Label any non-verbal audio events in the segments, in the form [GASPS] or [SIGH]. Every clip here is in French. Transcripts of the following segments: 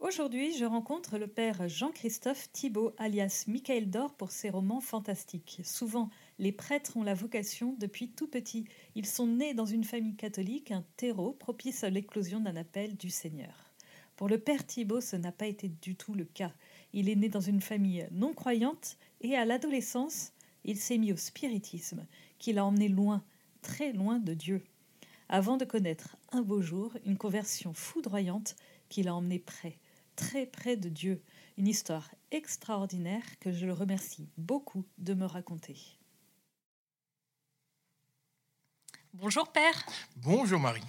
Aujourd'hui, je rencontre le père Jean-Christophe Thibault, alias Michael Dor, pour ses romans fantastiques. Souvent, les prêtres ont la vocation depuis tout petit. Ils sont nés dans une famille catholique, un terreau propice à l'éclosion d'un appel du Seigneur. Pour le père Thibault, ce n'a pas été du tout le cas. Il est né dans une famille non croyante et à l'adolescence, il s'est mis au spiritisme, qui l'a emmené loin, très loin de Dieu, avant de connaître un beau jour une conversion foudroyante qui l'a emmené près, très près de Dieu. Une histoire extraordinaire que je le remercie beaucoup de me raconter. Bonjour Père. Bonjour Marie.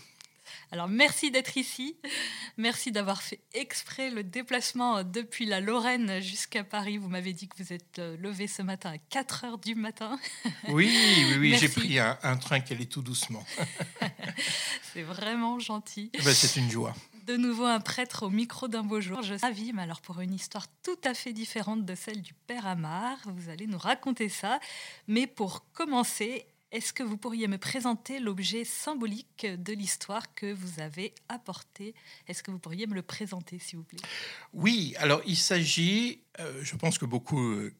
Alors merci d'être ici. Merci d'avoir fait exprès le déplacement depuis la Lorraine jusqu'à Paris. Vous m'avez dit que vous êtes euh, levé ce matin à 4 heures du matin. [LAUGHS] Oui, oui, oui, j'ai pris un, train qui allait tout doucement. [LAUGHS] C'est vraiment gentil. Eh ben, c'est une joie. De nouveau un prêtre au micro d'un beau jour. Je suis mais alors pour une histoire tout à fait différente de celle du Père Amar. Vous allez nous raconter ça. Mais pour commencer, est-ce que vous pourriez me présenter l'objet symbolique de l'histoire que vous avez apporté? Est-ce que vous pourriez me le présenter, s'il vous plaît? Oui, alors il s'agit, euh, je pense que beaucoup euh,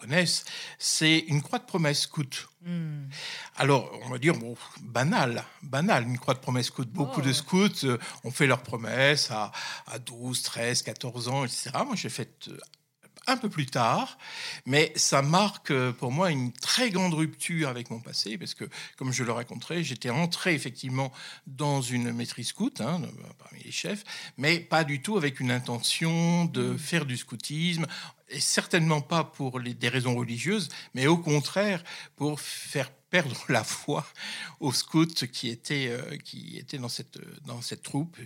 connaissent, c'est une croix de promesse scout. Hmm. Alors, on va dire, bon, banal, banal, une croix de promesse scout. Beaucoup de oh. scouts euh, ont fait leurs promesses à, à 12, 13, 14 ans, etc. Moi, j'ai fait un peu plus tard, mais ça marque euh, pour moi une très grande rupture avec mon passé, parce que, comme je le raconterai, j'étais entré effectivement dans une maîtrise scout, hein, parmi les chefs, mais pas du tout avec une intention de mmh. faire du scoutisme, et certainement pas pour les, des raisons religieuses, mais au contraire pour faire perdre [LAUGHS] la foi aux scouts qui étaient, euh, qui étaient dans, cette, dans cette troupe.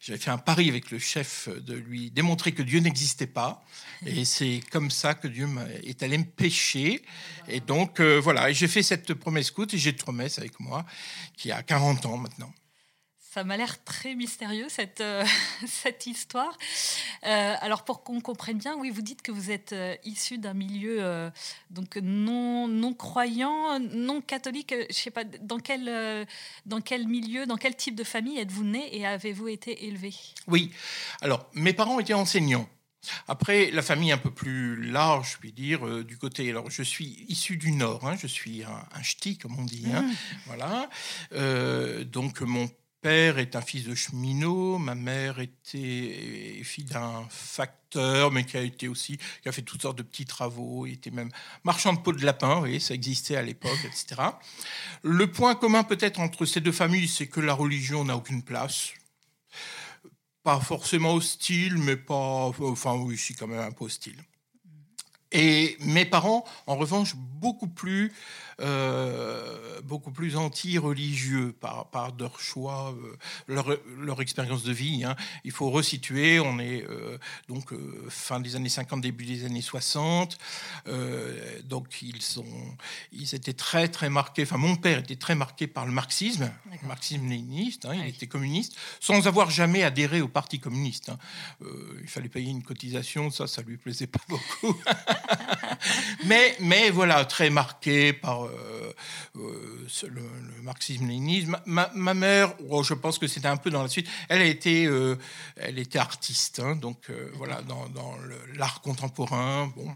J'avais fait un pari avec le chef de lui démontrer que Dieu n'existait pas. Et c'est comme ça que Dieu est allé me pêcher. Et donc, euh, voilà, j'ai fait cette promesse scout et j'ai une promesse avec moi qui a 40 ans maintenant. Ça m'a l'air très mystérieux, cette, euh, [LAUGHS] cette histoire. Euh, alors, pour qu'on comprenne bien, oui, vous dites que vous êtes euh, issu d'un milieu donc non, non croyant, non catholique. Je sais pas, dans quel, dans quel milieu, dans quel type de famille êtes-vous né et avez-vous été élevé? Oui, alors, mes parents étaient enseignants. Après, la famille un peu plus large, je puis dire, du côté. Alors, je suis issu du Nord, hein, je suis un, ch'ti, comme on dit. Hein, mmh. Voilà. donc, mon père est un fils de cheminot, ma mère était fille d'un facteur, mais qui a été aussi, qui a fait toutes sortes de petits travaux, il était même marchand de peau de lapin, oui, ça existait à l'époque, etc. Le point commun peut-être entre ces deux familles, c'est que la religion n'a aucune place. Pas forcément hostile, mais pas, enfin oui, si quand même un peu hostile. Et mes parents, en revanche, beaucoup plus euh, beaucoup plus anti-religieux par, par leur choix, euh, leur, leur, expérience de vie. Hein. Il faut resituer, on est euh, donc fin des années 50, début des années 60. donc ils, sont, ils étaient très très marqués, enfin mon père était très marqué par le marxisme, le marxisme léniniste, hein, il était communiste, sans avoir jamais adhéré au Parti communiste. Hein. il fallait payer une cotisation, ça, ça lui plaisait pas beaucoup. [LAUGHS] [LAUGHS] mais, mais voilà, très marqué par euh, euh, le, marxisme-léninisme. Ma, mère, oh, je pense que c'était un peu dans la suite, elle, a été, euh, elle était artiste, hein, donc voilà, dans, l'art contemporain. Bon.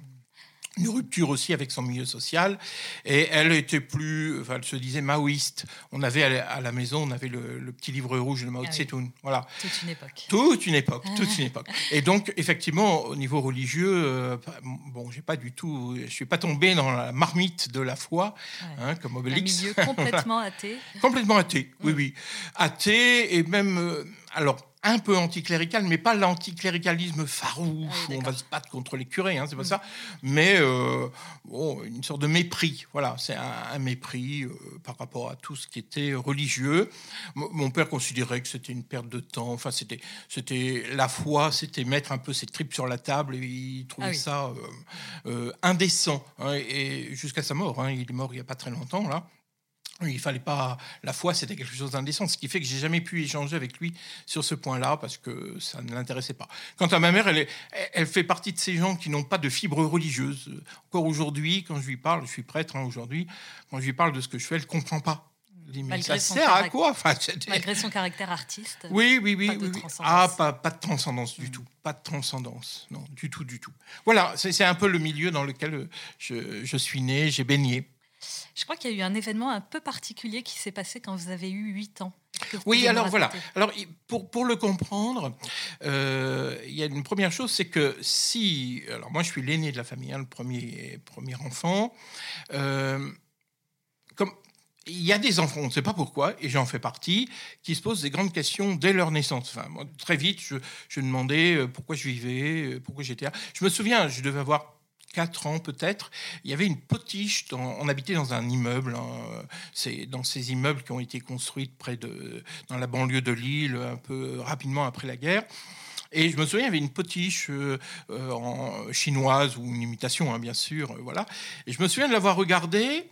Une rupture aussi avec son milieu social. Et elle était plus, enfin, elle se disait maoïste. On avait à la maison, on avait le, petit livre rouge de Mao ah Tse-tung. Voilà. Toute une époque. Toute une époque, toute une époque. Et donc, effectivement, au niveau religieux, euh, bon, j'ai pas du tout, je suis pas tombé dans la marmite de la foi, hein, comme Obélix. Un milieu complètement [LAUGHS] athée. complètement athée, oui, oui. Athée et même, euh, alors, un peu anticlérical, mais pas l'anticléricalisme farouche ah où on va se battre contre les curés, hein, c'est pas mm. ça, mais euh, une sorte de mépris. Voilà, c'est un, mépris euh, par rapport à tout ce qui était religieux. mon père considérait que c'était une perte de temps. Enfin, c'était, c'était la foi, c'était mettre un peu ses tripes sur la table et il trouvait ah ça euh, indécent. Hein, et jusqu'à sa mort, hein, il est mort il y a pas très longtemps là. Il fallait pas. La foi, c'était quelque chose d'indécent, ce qui fait que j'ai jamais pu échanger avec lui sur ce point-là parce que ça ne l'intéressait pas. Quant à ma mère, elle, est, elle fait partie de ces gens qui n'ont pas de fibre religieuse. Encore aujourd'hui, quand je lui parle, je suis prêtre hein, aujourd'hui, quand je lui parle de ce que je fais, elle comprend pas. mais ça sert à quoi? Enfin, Malgré son caractère artiste. Oui, oui, oui. Pas oui, Ah, pas, pas, de transcendance du mm. tout. Pas de transcendance. Non, du tout, du tout. Voilà, c'est un peu le milieu dans lequel je, je suis né, j'ai baigné. Je crois qu'il y a eu un événement un peu particulier qui s'est passé quand vous avez eu 8 ans. Oui, alors voilà. Alors pour, pour le comprendre, euh, il y a une première chose, c'est que si, alors moi je suis l'aîné de la famille, hein, le premier premier enfant, euh, comme il y a des enfants, on ne sait pas pourquoi, et j'en fais partie, qui se posent des grandes questions dès leur naissance. Enfin, très vite, je, je demandais euh, pourquoi je vivais, pourquoi j'étais là. Je me souviens, je devais avoir 4 ans peut-être, il y avait une potiche. on habitait dans un immeuble, hein, c'est dans ces immeubles qui ont été construits près de, dans la banlieue de Lille, un peu rapidement après la guerre. Et je me souviens, il y avait une potiche euh, en chinoise ou une imitation, hein, bien sûr, euh, voilà. Et je me souviens de l'avoir regardée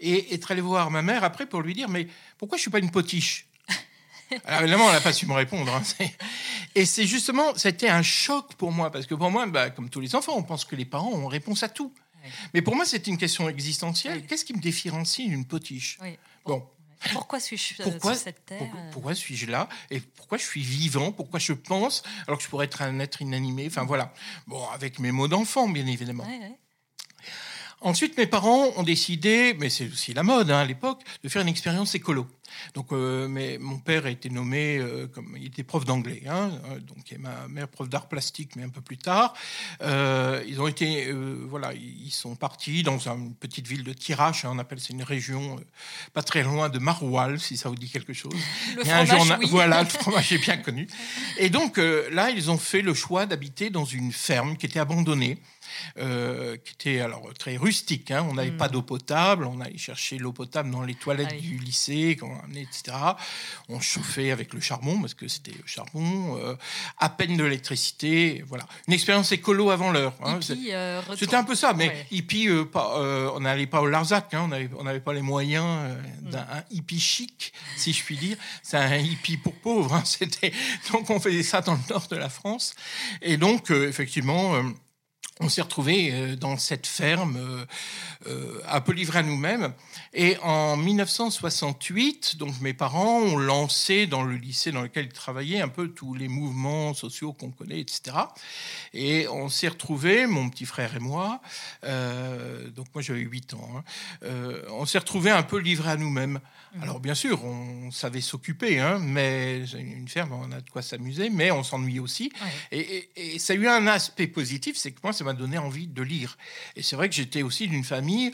et être allé voir ma mère après pour lui dire, mais pourquoi je suis pas une potiche? Alors évidemment, elle n'a pas su me répondre. Hein, et c'est justement, c'était un choc pour moi, parce que pour moi, bah, comme tous les enfants, on pense que les parents ont réponse à tout. Mais pour moi, c'est une question existentielle. Qu'est-ce qui me différencie d'une potiche? Bon. Pourquoi suis-je euh, sur cette terre? Pourquoi, suis-je là? Et pourquoi je suis vivant? Pourquoi je pense? Alors que je pourrais être un être inanimé? Enfin voilà. Bon, avec mes mots d'enfant, bien évidemment. Ensuite, mes parents ont décidé, mais c'est aussi la mode hein, à l'époque, de faire une expérience écolo. Donc, euh, mais mon père a été nommé euh, comme il était prof d'anglais, hein, euh, donc et ma mère prof d'art plastique, mais un peu plus tard. ils ont été, voilà, ils sont partis dans une petite ville de Tirache, hein, on appelle c'est une région pas très loin de Maroual, si ça vous dit quelque chose. Le fromage, oui. Voilà, le [LAUGHS] fromage est bien connu. Et donc là, ils ont fait le choix d'habiter dans une ferme qui était abandonnée. Euh, qui était alors très rustique. Hein. On n'avait pas hmm. d'eau potable, on allait chercher l'eau potable dans les toilettes du lycée, etc. On chauffait avec le charbon, parce que c'était le charbon, euh, à peine de l'électricité. Voilà. Une expérience écolo avant l'heure. Hein. Euh, c'était un peu ça, mais hippie, on n'allait pas au Larzac, hein. on n'avait pas les moyens d'un hippie chic, si je puis dire. C'est un hippie pour pauvres. [LAUGHS] C'était... Donc on faisait ça dans le nord de la France. Et donc, effectivement on s'est retrouvé euh, dans cette ferme, euh, euh, un peu livré à nous-mêmes. Et en 1968, donc mes parents ont lancé dans le lycée dans lequel ils travaillaient un peu tous les mouvements sociaux qu'on connaît, etc. Et on s'est retrouvé, mon petit frère et moi, donc moi j'avais 8 ans, hein, on s'est retrouvé un peu livré à nous-mêmes. Mmh. Alors bien sûr, on savait s'occuper, hein, mais une ferme, on a de quoi s'amuser, mais on s'ennuie aussi. Et, ça a eu un aspect positif, c'est que moi, ça m'a donné envie de lire. Et c'est vrai que j'étais aussi d'une famille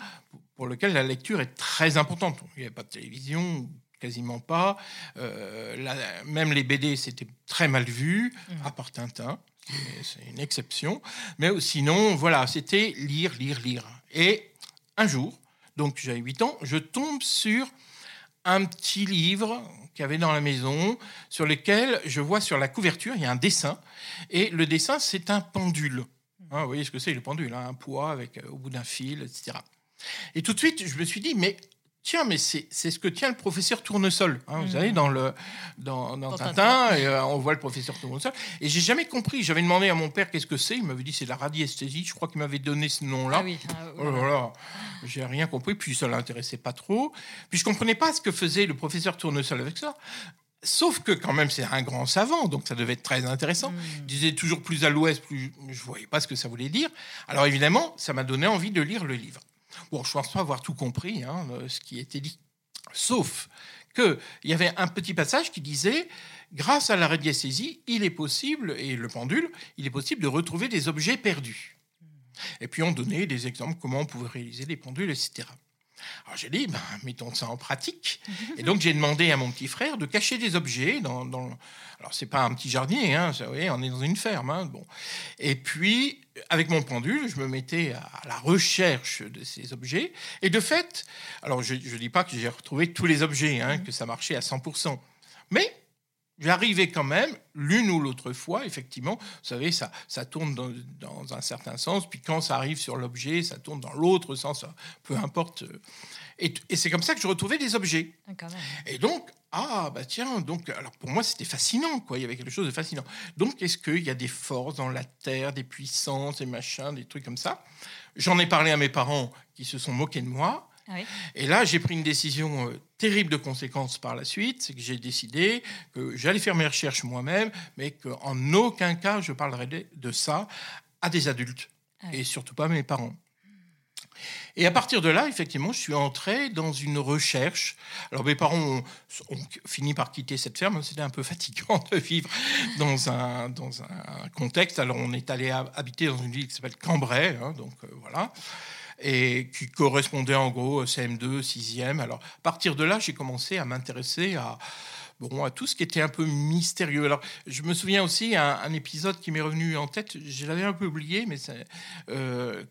pour laquelle la lecture est très importante. Il n'y avait pas de télévision, quasiment pas. Euh, même les BD, c'était très mal vu, mmh. à part Tintin, c'est une exception. Mais sinon, voilà, c'était lire, lire, lire. Et un jour, donc j'avais 8 ans, je tombe sur un petit livre qu'il y avait dans la maison, sur lequel je vois sur la couverture, il y a un dessin. Et le dessin, c'est un pendule. Hein, vous voyez ce que c'est, le pendule, hein, un poids avec euh, au bout d'un fil, etc. Et tout de suite, je me suis dit, mais tiens, mais c'est ce que tient le professeur Tournesol. Hein, vous savez, mmh. dans, le, dans, dans, Tintin, Et, euh, on voit le professeur Tournesol. Et j'ai jamais compris. J'avais demandé à mon père qu'est-ce que c'est. Il m'avait dit c'est la radiesthésie. Je crois qu'il m'avait donné ce nom-là. Ah oui. Ah, oh j'ai rien compris. Puis ça l'intéressait pas trop. Puis je comprenais pas ce que faisait le professeur Tournesol avec ça Sauf que quand même, c'est un grand savant, donc ça devait être très intéressant. Hmm. Il disait toujours plus à l'ouest, plus je voyais pas ce que ça voulait dire. Alors évidemment, ça m'a donné envie de lire le livre. Bon, je pense pas avoir tout compris, hein, ce qui était dit. Sauf qu'il y avait un petit passage qui disait, grâce à la radiesthésie, il est possible, et le pendule, il est possible de retrouver des objets perdus. Et puis on donnait des exemples comment on pouvait réaliser des pendules, etc. Alors j'ai dit, ben, mettons ça en pratique. Et donc j'ai demandé à mon petit frère de cacher des objets dans. dans... Alors c'est pas un petit jardinier, hein, vous voyez, on est dans une ferme. Hein, bon. Et puis avec mon pendule, je me mettais à la recherche de ces objets. Et de fait, alors je ne dis pas que j'ai retrouvé tous les objets, hein, que ça marchait à 100%, mais J'arrivais quand même, l'une ou l'autre fois, effectivement, vous savez, ça, ça tourne dans, dans un certain sens, puis quand ça arrive sur l'objet, ça tourne dans l'autre sens, peu importe. Et, et c'est comme ça que je retrouvais des objets. Ah. Et donc, ah, bah tiens, donc, alors pour moi, c'était fascinant, quoi. Il y avait quelque chose de fascinant. Donc, est-ce qu'il y a des forces dans la terre, des puissances, des machins, des trucs comme ça? J'en ai parlé à mes parents qui se sont moqués de moi. Ah oui. Et là, j'ai pris une décision euh, terrible de conséquences par la suite, c'est que j'ai décidé que j'allais faire mes recherches moi-même, mais qu'en aucun cas je parlerai de, ça à des adultes, Ah oui. et surtout pas à mes parents. Et à partir de là, effectivement, je suis entré dans une recherche. Alors mes parents ont, ont fini par quitter cette ferme. C'était un peu fatigant de vivre dans un, dans un contexte. Alors on est allé ha- habiter dans une ville qui s'appelle Cambrai, hein, donc euh, voilà et qui correspondait en gros au CM2, 6e. Alors, à partir de là, j'ai commencé à m'intéresser à, bon, à tout ce qui était un peu mystérieux. Alors, je me souviens aussi un, épisode qui m'est revenu en tête, je l'avais un peu oublié, mais euh,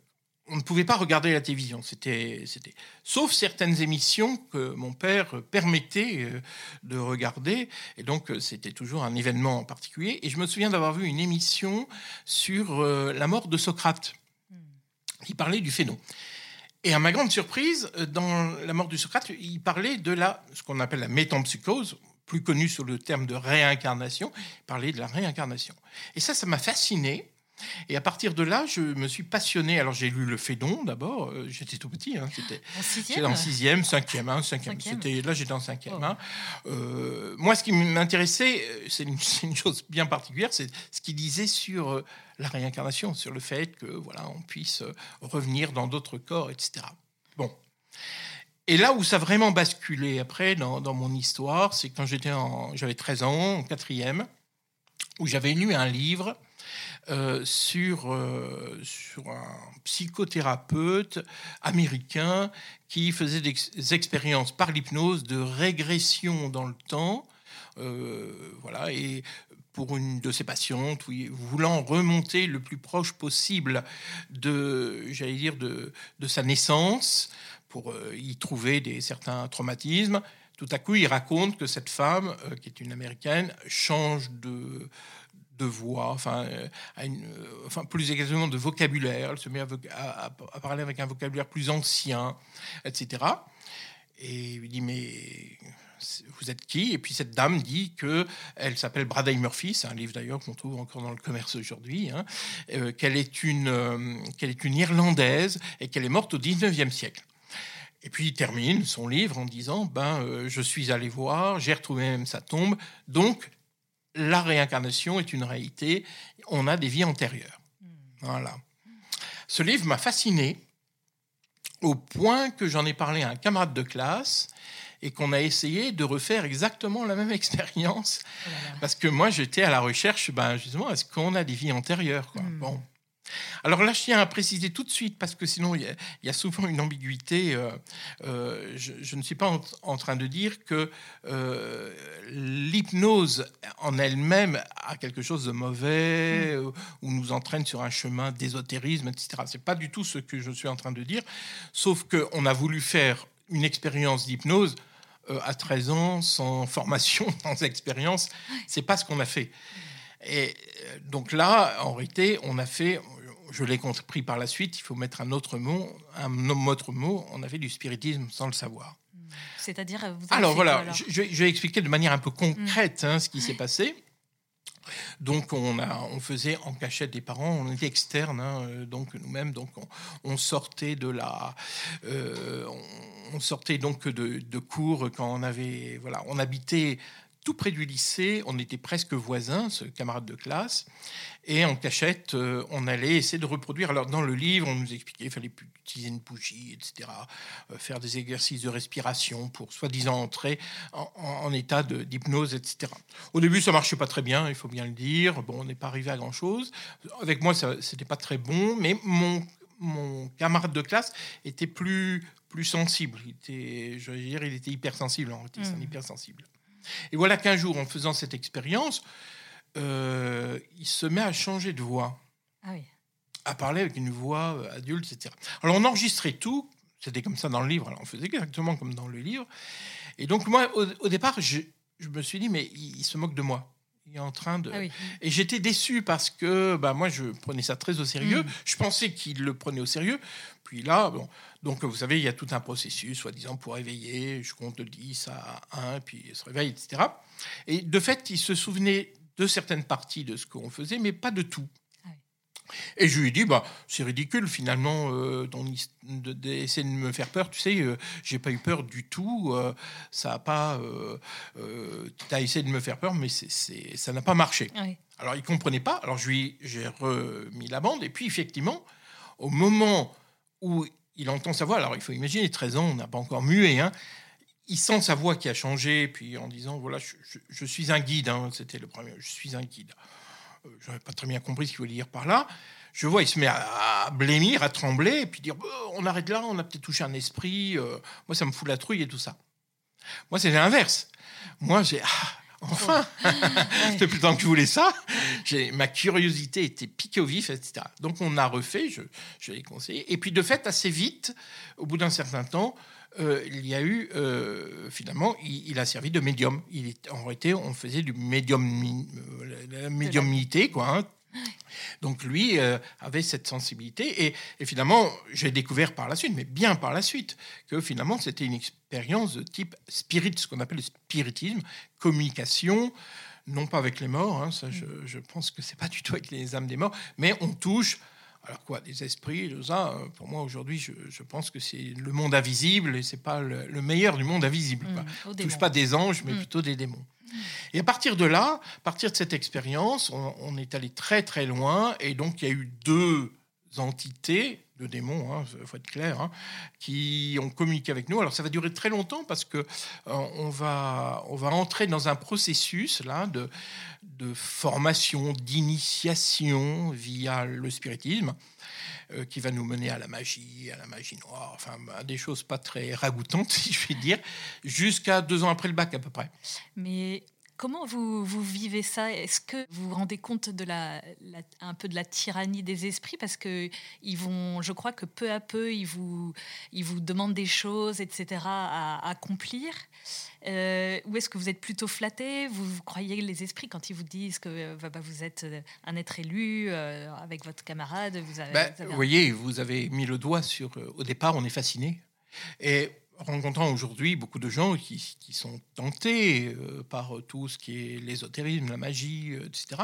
on ne pouvait pas regarder la télévision. C'était, c'était, sauf certaines émissions que mon père permettait euh, de regarder. Et donc, euh, c'était toujours un événement en particulier. Et je me souviens d'avoir vu une émission sur la mort de Socrate qui parlait du phénom. Et à ma grande surprise, euh, dans La mort du Socrate, il parlait de la, ce qu'on appelle la métampsychose, plus connue sous le terme de réincarnation, il parlait de la réincarnation. Et ça, ça m'a fasciné. Et à partir de là, je me suis passionné. Alors j'ai lu le Phédon d'abord, euh, j'étais tout petit, hein, c'était En sixième cinquième, hein, cinquième. C'était là, j'étais en cinquième. Oh. hein. Euh, moi, ce qui m'intéressait, euh, c'est une, [LAUGHS] chose bien particulière, c'est ce qu'il disait sur la réincarnation, sur le fait que voilà, on puisse revenir dans d'autres corps, etc. Bon. Et là où ça a vraiment basculé après dans, dans mon histoire, c'est quand j'étais en, j'avais 13 ans, en quatrième, où j'avais lu un livre euh, sur, euh, sur un psychothérapeute américain qui faisait des ex- expériences par l'hypnose de régression dans le temps. euh, voilà, et pour une de ses patientes, voulant remonter le plus proche possible de, j'allais dire, de, sa naissance, pour y trouver des, certains traumatismes. Tout à coup, il raconte que cette femme, qui est une américaine, change de, de voix, enfin, euh, euh, enfin, plus exactement de vocabulaire. Elle se met à, parler avec un vocabulaire plus ancien, etc. Et il dit mais vous êtes qui? Et puis cette dame dit que elle s'appelle Bradley Murphy. C'est un livre d'ailleurs qu'on trouve encore dans le commerce aujourd'hui. hein, euh, qu'elle est une qu'elle est une irlandaise et qu'elle est morte au 19e siècle. Et puis il termine son livre en disant ben je suis allé voir, j'ai retrouvé même sa tombe. Donc la réincarnation est une réalité. On a des vies antérieures. Voilà. Ce livre m'a fasciné au point que j'en ai parlé à un camarade de classe et qu'on a essayé de refaire exactement la même [LAUGHS] expérience. Oh. Parce que moi, j'étais à la recherche, ben, justement, est-ce qu'on a des vies antérieures quoi? Hmm. Bon. Alors là, je tiens à préciser tout de suite, parce que sinon, il y a, il y a souvent une ambiguïté. euh, euh, je, je ne suis pas en, en train de dire que euh, l'hypnose en elle-même a quelque chose de mauvais euh, ou nous entraîne sur un chemin d'ésotérisme, etc. C'est pas du tout ce que je suis en train de dire, sauf qu'on a voulu faire une expérience d'hypnose à 13 ans, sans formation, [LAUGHS] sans expérience. C'est pas ce qu'on a fait. Et donc là, en réalité, on a fait, je l'ai compris par la suite, il faut mettre un autre mot, un autre mot, on a fait du spiritisme sans le savoir. C'est-à-dire, Alors voilà, quoi, alors je, je vais- expliquer de manière un peu concrète hein, ce qui s'est passé. Donc on, a, on faisait en cachette des parents, on était externes, hein, euh, donc nous-mêmes, donc on, on sortait de la, euh, on, on sortait donc de, de cours quand on avait, voilà, on habitait tout près du lycée. On était presque voisins, ce camarade de classe. Et en cachette, euh, on allait essayer de reproduire. Alors, dans le livre, on nous expliquait qu'il fallait utiliser une bougie, etc. Euh, faire des exercices de respiration pour soi-disant entrer en, état d'hypnose, etc. Au début, ça marchait pas très bien, il faut bien le dire. Bon, on n'est pas arrivé à grand-chose. Avec moi, ça c'était pas très bon, mais mon, mon camarade de classe était plus plus sensible. Il était, je veux dire, il était hypersensible. En fait, mmh. hypersensible. Et voilà qu'un jour, en faisant cette expérience, euh, il se met à changer de voix. Ah à parler avec une voix euh, adulte, etc. Alors on enregistrait tout, c'était comme ça dans le livre, alors on faisait exactement comme dans le livre. Et donc moi, au, départ, je, me suis dit, mais il, se moque de moi. Est en train de... Ah Et j'étais déçu parce que bah, moi, je prenais ça très au sérieux. Mm. Je pensais qu'il le prenait au sérieux. Puis là, bon, donc vous savez, il y a tout un processus, soi-disant, pour éveiller. Je compte de 10 à 1, puis il se réveille, etc. Et de fait, il se souvenait de certaines parties de ce qu'on faisait, mais pas de tout. Et je lui ai dit, bah, c'est ridicule finalement euh, d'essayer de, me faire peur. Tu sais, euh, j'ai pas eu peur du tout. Euh, ça a pas. Euh, tu as essayé de me faire peur, mais c'est, ça n'a pas marché. Alors il comprenait pas. Alors je lui j'ai remis la bande. Et puis effectivement, au moment où il entend sa voix, alors il faut imaginer 13 ans, on n'a pas encore mué, hein, il sent sa voix qui a changé, puis en disant voilà, je, suis un guide, hein, c'était le premier, je suis un guide. Euh, je n'avais pas très bien compris ce qu'il voulait dire par là. Je vois, il se met à, blêmir, à trembler, et puis dire oh, on arrête là, on a peut-être touché un esprit. Euh, moi, ça me fout la trouille et tout ça. Moi, c'est l'inverse. Moi, j'ai ah, enfin, [LAUGHS] [LAUGHS] c'était plus temps que je voulais ça. Ma curiosité était piquée au vif, etc. Donc, on a refait, je, je l'ai conseillé. Et puis, de fait, assez vite, au bout d'un certain temps, euh, il y a eu, euh, finalement, il, a servi de médium. Il en réalité, on faisait du médium, euh, la médiumnité, quoi. Hein. Donc lui avait cette sensibilité et, finalement j'ai découvert par la suite, mais bien par la suite, que finalement c'était une expérience de type spirit, ce qu'on appelle le spiritisme, communication, non pas avec les morts, hein, ça je, je, pense que c'est pas du tout avec les âmes des morts, mais on touche alors quoi, des esprits, tout ça, euh, pour moi aujourd'hui, je, pense que c'est le monde invisible et c'est pas le, meilleur du monde invisible. Mmh, on ne touche pas des anges, mais mmh. plutôt des démons. Mmh. Et à partir de là, à partir de cette expérience, on, est allé très très loin et donc il y a eu deux entités de démons, hein, faut être clair, hein, qui ont communiqué avec nous. Alors ça va durer très longtemps parce que euh, on va on va entrer dans un processus là de de formation, d'initiation via le spiritisme, euh, qui va nous mener à la magie, à la magie noire, enfin à des choses pas très ragoûtantes, [LAUGHS] si je puis dire, jusqu'à deux ans après le bac à peu près. Mais Comment vous, vous, vivez ça? Est-ce que vous vous rendez compte de la, un peu de la tyrannie des esprits? Parce que ils vont, je crois que peu à peu, ils vous, ils vous demandent des choses, etc., à, accomplir. Euh, ou est-ce que vous êtes plutôt flatté vous, croyez les esprits quand ils vous disent que euh, bah, bah, vous êtes euh, un être élu avec votre camarade vous, bah, vous, voyez, vous avez mis le doigt sur. au départ, on est fasciné. Et rencontrant aujourd'hui beaucoup de gens qui, qui sont tentés euh, par tout ce qui est l'ésotérisme, la magie, euh, etc.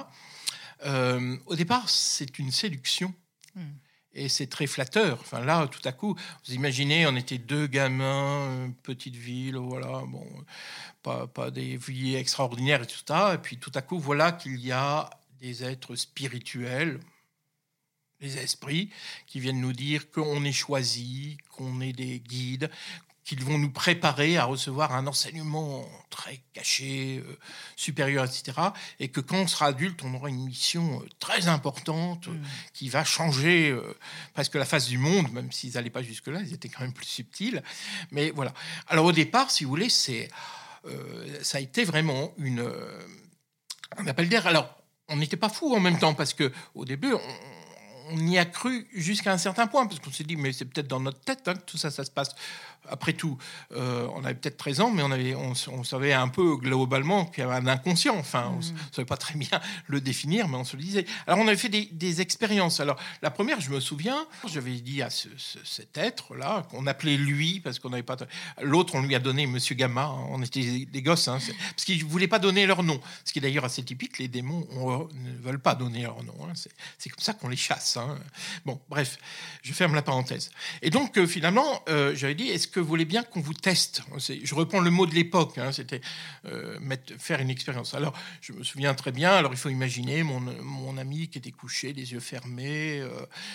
Euh, au départ, c'est une séduction. Hmm. Et c'est très flatteur. Enfin, là, tout à coup, vous imaginez, on était deux gamins, petite ville, voilà, bon, pas, pas des vies extraordinaires et tout ça. Et puis, tout à coup, voilà qu'il y a des êtres spirituels, les esprits, qui viennent nous dire qu'on est choisi, qu'on est des guides, qu'ils vont nous préparer à recevoir un enseignement très caché, euh, supérieur, etc. Et que quand on sera adulte, on aura une mission euh, très importante euh, mm. qui va changer presque la face du monde, même s'ils n'allaient pas jusque-là, ils étaient quand même plus subtils. Mais voilà. Alors au départ, si vous voulez, c'est, ça a été vraiment une, un appel d'air. Alors, on n'était pas fous en même temps, parce que au début, on, on y a cru jusqu'à un certain point, parce qu'on s'est dit, mais c'est peut-être dans notre tête hein, que tout ça, ça se passe après tout, euh, on avait peut-être 13 ans, mais on, avait, on, savait un peu globalement qu'il y avait un inconscient. Enfin, on ne mm. savait pas très bien le définir, mais on se le disait. Alors, on avait fait des, expériences. Alors, la première, je me souviens, j'avais dit à cet être-là, qu'on appelait lui, parce qu'on n'avait pas. L'autre, on lui a donné Monsieur Gamma. Hein, on était des gosses, hein, parce qu'ils ne voulaient pas donner leur nom. Ce qui est d'ailleurs assez typique. Les démons ne veulent pas donner leur nom. C'est comme ça qu'on les chasse. Hein. Bon, bref, je ferme la parenthèse. Et donc, euh, finalement, euh, j'avais dit, est-ce que vous voulez bien qu'on vous teste Je reprends le mot de l'époque, hein, c'était euh, faire une expérience. Alors, je me souviens très bien, alors il faut imaginer mon, mon ami qui était couché, les yeux fermés,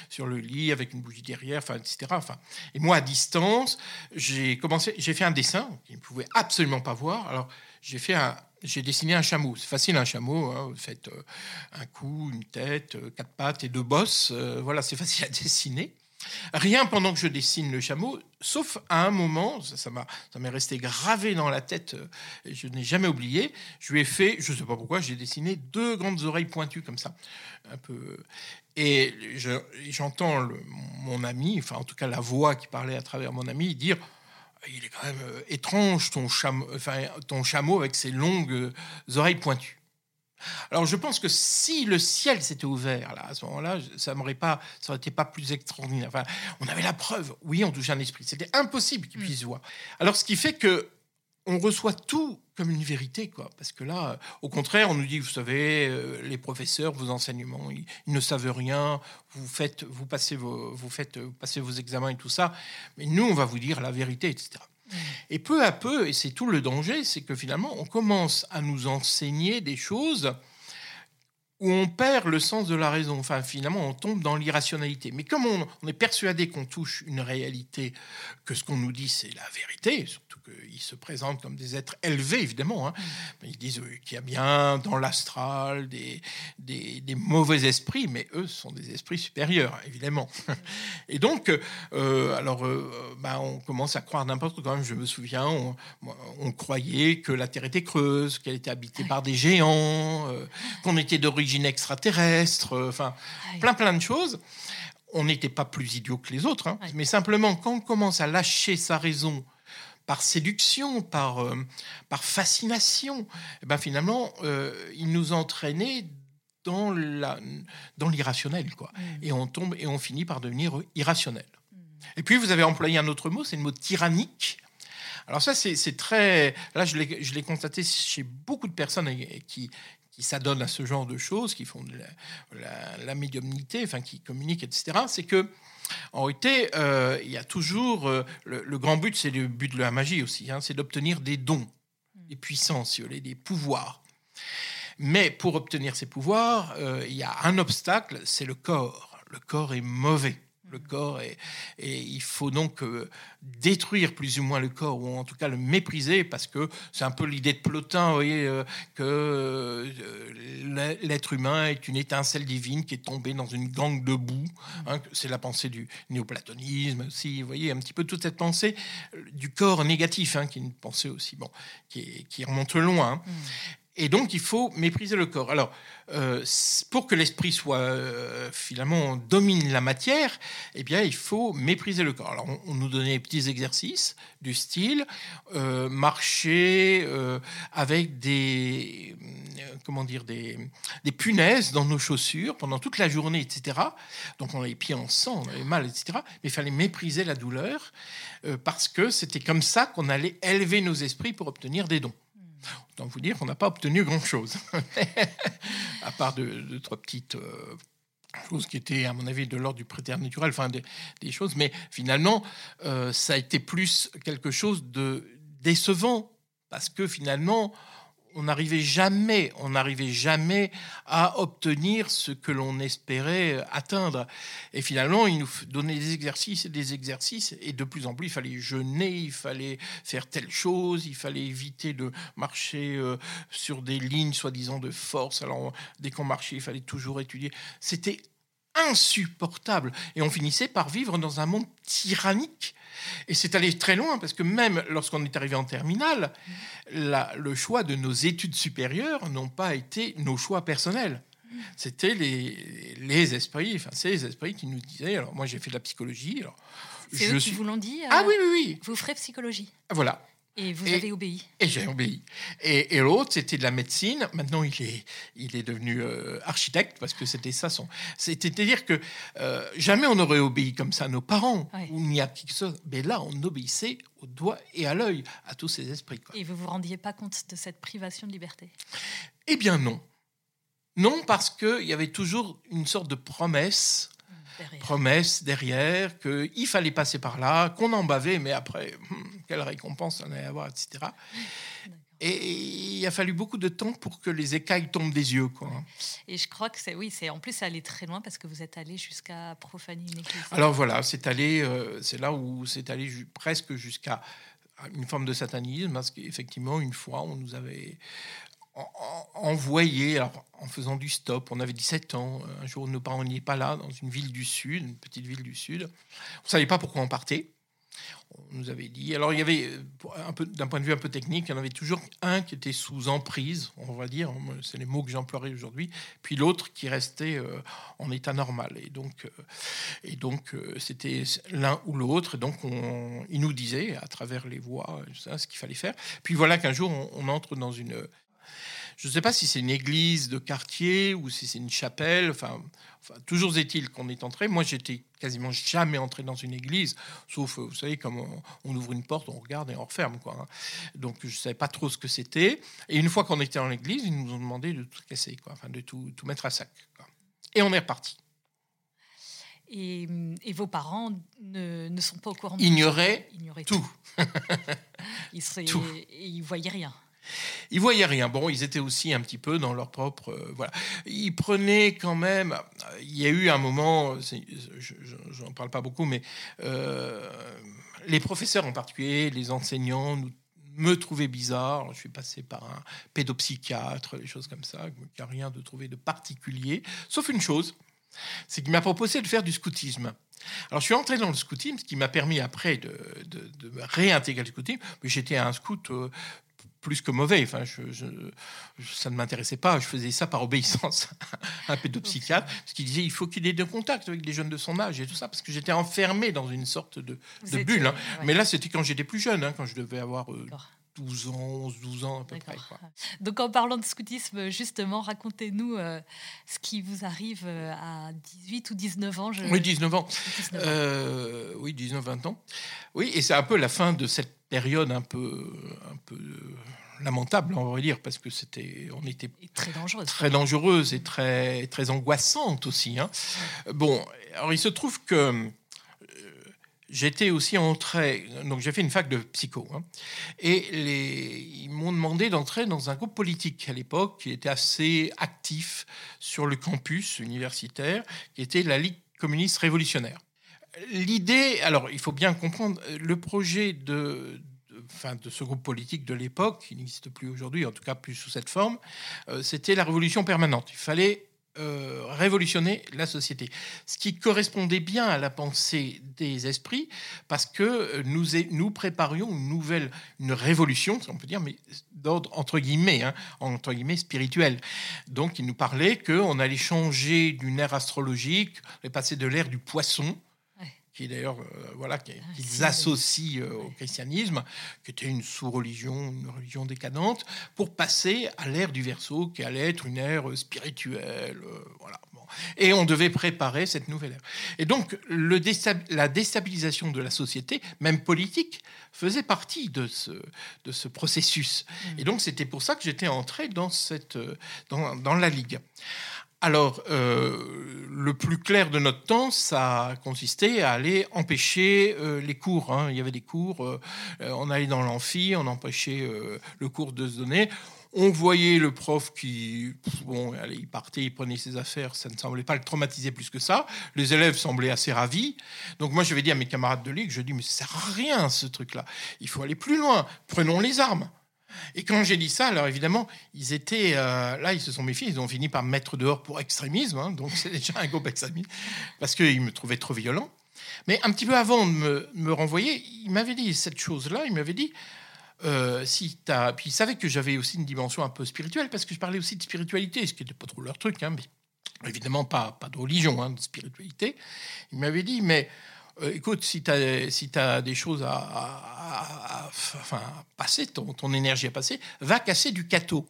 sur le lit, avec une bougie derrière, enfin, etc. Enfin, et moi, à distance, j'ai commencé, j'ai fait un dessin qu'il ne pouvait absolument pas voir. Alors, j'ai fait un, j'ai dessiné un chameau. C'est facile un chameau. Hein. Vous faites euh, un cou, une tête, euh, quatre pattes et deux bosses. Euh, voilà, c'est [LAUGHS] facile à dessiner. Rien pendant que je dessine le chameau, sauf à un moment, ça m'a, ça m'est resté gravé dans la tête, je n'ai jamais oublié. Je lui ai fait, je ne sais pas pourquoi, j'ai dessiné deux grandes oreilles pointues comme ça, un peu. Et j'entends mon ami, enfin en tout cas la voix qui parlait à travers mon ami, dire il est quand même euh, étrange ton chameau, enfin, ton chameau avec ses longues euh, oreilles pointues. Alors je pense que si le ciel s'était ouvert là, à ce moment-là, ça n'aurait pas, ça aurait été pas plus extraordinaire. Enfin, on avait la preuve. Oui, on touchait un esprit. C'était impossible qu'il puisse mm. voir. Alors ce qui fait que on reçoit tout comme une vérité, quoi. Parce que là, euh, au contraire, on nous dit, vous savez, euh, les professeurs, vos enseignements, ils, ne savent rien. Vous faites, vous passez vos, vous faites, vous passez vos examens et tout ça. Mais nous, on va vous dire la vérité, etc. Mmh. Et peu à peu, et c'est tout le danger, c'est que finalement, on commence à nous enseigner des choses où on perd le sens de la raison. Enfin, finalement, on tombe dans l'irrationalité. Mais comme on, on est persuadé qu'on touche une réalité, que ce qu'on nous dit, c'est la vérité, ils se présentent comme des êtres élevés, évidemment. Hein. Mm. Ils disent qu'il y a bien dans l'astral des, des, mauvais esprits, mais eux sont des esprits supérieurs, évidemment. Mm. Et donc, euh, alors, euh, bah, on commence à croire n'importe quoi. Je me souviens, on, croyait que la Terre était creuse, qu'elle était habitée par des géants, euh, qu'on était d'origine extraterrestre, enfin, plein, plein de choses on n'était pas plus idiot que les autres, hein. mais simplement quand on commence à lâcher sa raison par séduction, par, euh, par fascination, et eh ben finalement, euh, il nous entraînait dans la dans l'irrationnel quoi mmh. et on tombe et on finit par devenir irrationnel mmh. et puis vous avez employé un autre mot c'est le mot tyrannique alors ça c'est très là je l'ai constaté chez beaucoup de personnes qui qui s'adonnent à ce genre de choses qui font de la, la médiumnité enfin qui communiquent etc c'est que en réalité, euh, il y a toujours euh, le, grand but, c'est le but de la magie aussi, hein, c'est d'obtenir des dons, des puissances, des pouvoirs. Mais pour obtenir ces pouvoirs, euh, il y a un obstacle, c'est le corps. Le corps est mauvais le corps et, et il faut donc euh, détruire plus ou moins le corps ou en tout cas le mépriser parce que c'est un peu l'idée de Plotin, vous voyez, euh, que euh, l'être humain est une étincelle divine qui est tombée dans une gangue de boue. Hein, c'est la pensée du néoplatonisme aussi, vous voyez, un petit peu toute cette pensée du corps négatif, hein, qui est une pensée aussi bon, qui, qui remonte loin. Hein. Et donc, il faut mépriser le corps. Alors, euh, pour que l'esprit soit euh, finalement domine la matière, eh bien, il faut mépriser le corps. Alors, on, nous donnait des petits exercices du style euh, marcher avec des comment dire des, des, punaises dans nos chaussures pendant toute la journée, etc. Donc, on a les pieds en sang, on avait mal, etc. Mais il fallait mépriser la douleur parce que c'était comme ça qu'on allait élever nos esprits pour obtenir des dons. Autant vous dire qu'on n'a pas obtenu grand-chose, [LAUGHS] à part de, trois petites euh, choses qui étaient, à mon avis, de l'ordre du préternaturel, enfin des, des, choses, mais finalement, euh, ça a été plus quelque chose de décevant, parce que finalement, on n'arrivait jamais, on n'arrivait jamais à obtenir ce que l'on espérait atteindre. Et finalement, il nous donnait des exercices et des exercices, et de plus en plus, il fallait jeûner, il fallait faire telle chose, il fallait éviter de marcher euh, sur des lignes soi-disant de force. Alors, dès qu'on marchait, il fallait toujours étudier. C'était insupportable. Et on finissait par vivre dans un monde tyrannique et c'est allé très loin parce que même lorsqu'on est arrivé en terminale, le choix de nos études supérieures n'ont pas été nos choix personnels. C'était les, les esprits, enfin, c'est les esprits qui nous disaient. Alors, moi, j'ai fait de la psychologie. Alors, c'est eux qui vous l'ont dit Ah oui, oui, oui. Vous ferez psychologie. Voilà. Et vous avez obéi. Et j'ai obéi. Et, et l'autre, c'était de la médecine. Maintenant, il est, il est devenu euh, architecte parce que c'était ça son. C'est-à-dire que euh, jamais on n'aurait obéi comme ça à nos parents ou ni à qui que ce soit. Mais là, on obéissait au doigt et à l'œil à tous ces esprits. Et vous vous rendiez pas compte de cette privation de liberté? Eh bien, non. Non, parce qu'il y avait toujours une sorte de promesse promesse derrière, qu'il fallait passer par là, qu'on en bavait, mais après, hmm, quelle récompense on allait avoir, etc. Et il a fallu beaucoup de temps pour que les écailles tombent des yeux. Quoi. Et je crois que c'est oui, c'est en plus allé très loin parce que vous êtes allé jusqu'à profaner une église. Alors voilà, c'est allé, euh, c'est là où c'est allé presque jusqu'à une forme de satanisme, parce qu'effectivement, une fois, on nous avait envoyé, en faisant du stop, on avait 17 ans, un jour nos parents n'y pas là, dans une ville du sud, une petite ville du sud, on ne savait pas pourquoi on partait, on nous avait dit. Alors, il y avait, un peu, d'un point de vue un peu technique, il y en avait toujours un qui était sous emprise, on va dire, c'est les mots que j'emploierai aujourd'hui, puis l'autre qui restait euh, en état normal. Et donc, euh, et donc euh, c'était l'un ou l'autre. Donc, on, il nous disait, à travers les voix, ce qu'il fallait faire. Puis voilà qu'un jour, on entre dans une je ne sais pas si c'est une église de quartier ou si c'est une chapelle. Enfin, toujours est-il qu'on est entré. Moi, j'étais quasiment jamais entré dans une église, sauf, vous savez, comme on, ouvre une porte, on regarde et on referme. Quoi, hein. Donc, je ne savais pas trop ce que c'était. Et une fois qu'on était dans l'église, ils nous ont demandé de tout casser, quoi, enfin, de tout, tout mettre à sac. Et on est reparti. Et, vos parents ne, ne, sont pas au courant. Ignoraient, tout. [LAUGHS] ils, ne voyaient rien. Ils voyaient rien. Bon, ils étaient aussi un petit peu dans leur propre. Euh, voilà. Ils prenaient quand même. Il y a eu un moment, je n'en parle pas beaucoup, mais euh, les professeurs en particulier, les enseignants, me trouvaient bizarre. Je suis passé par un pédopsychiatre, des choses comme ça, qui n'a rien de trouvé de particulier, sauf une chose c'est qu'il m'a proposé de faire du scoutisme. Alors, je suis entré dans le scoutisme, ce qui m'a permis après de, de, réintégrer le scoutisme. J'étais un scout euh, plus que mauvais. Enfin, je, ça ne m'intéressait pas. Je faisais ça par obéissance [LAUGHS] à un pédopsychiatre, parce qu'il disait il faut qu'il ait de contact avec des jeunes de son âge et tout ça, parce que j'étais enfermé dans une sorte de, bulle. Hein. Mais là, c'était quand j'étais plus jeune, hein, quand je devais avoir 12 euh, ans, 11, 12 ans à peu près. Donc en parlant de scoutisme, justement, racontez-nous euh, ce qui vous arrive euh, à 18 ou 19 ans. Oui, 19 ans. oui, 19-20 ans. Oui, et c'est un peu la fin de cette période un peu, un peu lamentable, on va dire, parce que c'était, on était très dangereuse, très dangereuse et très, très angoissante aussi. Hein. Bon, alors il se trouve que euh, j'étais aussi entré, donc j'ai fait une fac de psycho, hein, et les, ils m'ont demandé d'entrer dans un groupe politique à l'époque qui était assez actif sur le campus universitaire, qui était la Ligue communiste révolutionnaire. L'idée, alors il faut bien comprendre, le projet de, de ce groupe politique de l'époque, qui n'existe plus aujourd'hui, en tout cas plus sous cette forme, euh, c'était la révolution permanente. Il fallait euh, révolutionner la société. Ce qui correspondait bien à la pensée des esprits, parce que nous, nous préparions une nouvelle, une révolution, on peut dire, mais d'ordre entre guillemets, hein, entre guillemets spirituel. Donc il nous parlait qu'on allait changer d'une ère astrologique, on allait passer de l'ère du poisson, qui d'ailleurs euh, voilà qu'ils ah, associent euh, au christianisme, qui était une sous-religion, une religion décadente, pour passer à l'ère du Verseau, qui allait être une ère spirituelle, euh, voilà. Et on devait préparer cette nouvelle ère. Et donc le la déstabilisation de la société, même politique, faisait partie de ce, de ce processus. Mmh. Et donc c'était pour ça que j'étais entré dans cette dans, dans la ligue. Alors, euh, le plus clair de notre temps, ça consistait à aller empêcher euh, les cours. Hein. Il y avait des cours, euh, on allait dans l'amphi, on empêchait le cours de se donner. On voyait le prof qui, bon, allez, il partait, il prenait ses affaires, ça ne semblait pas le traumatiser plus que ça. Les élèves semblaient assez ravis. Donc moi, je vais dire à mes camarades de ligue, je dis, mais ça sert à rien ce truc-là. Il faut aller plus loin. Prenons les armes. Et quand j'ai dit ça, alors évidemment, ils étaient euh, là, ils se sont méfiés, ils ont fini par me mettre dehors pour extrémisme, hein, donc [LAUGHS] c'est déjà un groupe extrémiste, parce qu'ils me trouvaient trop violent. Mais un petit peu avant de me, renvoyer, il m'avait dit cette chose-là, il m'avait dit, euh, si as... Puis il savait que j'avais aussi une dimension un peu spirituelle, parce que je parlais aussi de spiritualité, ce qui n'était pas trop leur truc, hein, mais évidemment pas, pas de religion, hein, de spiritualité. Il m'avait dit, mais euh, écoute, si tu as, si as des choses à, enfin, passer, ton, ton, énergie à passer, va casser du cateau.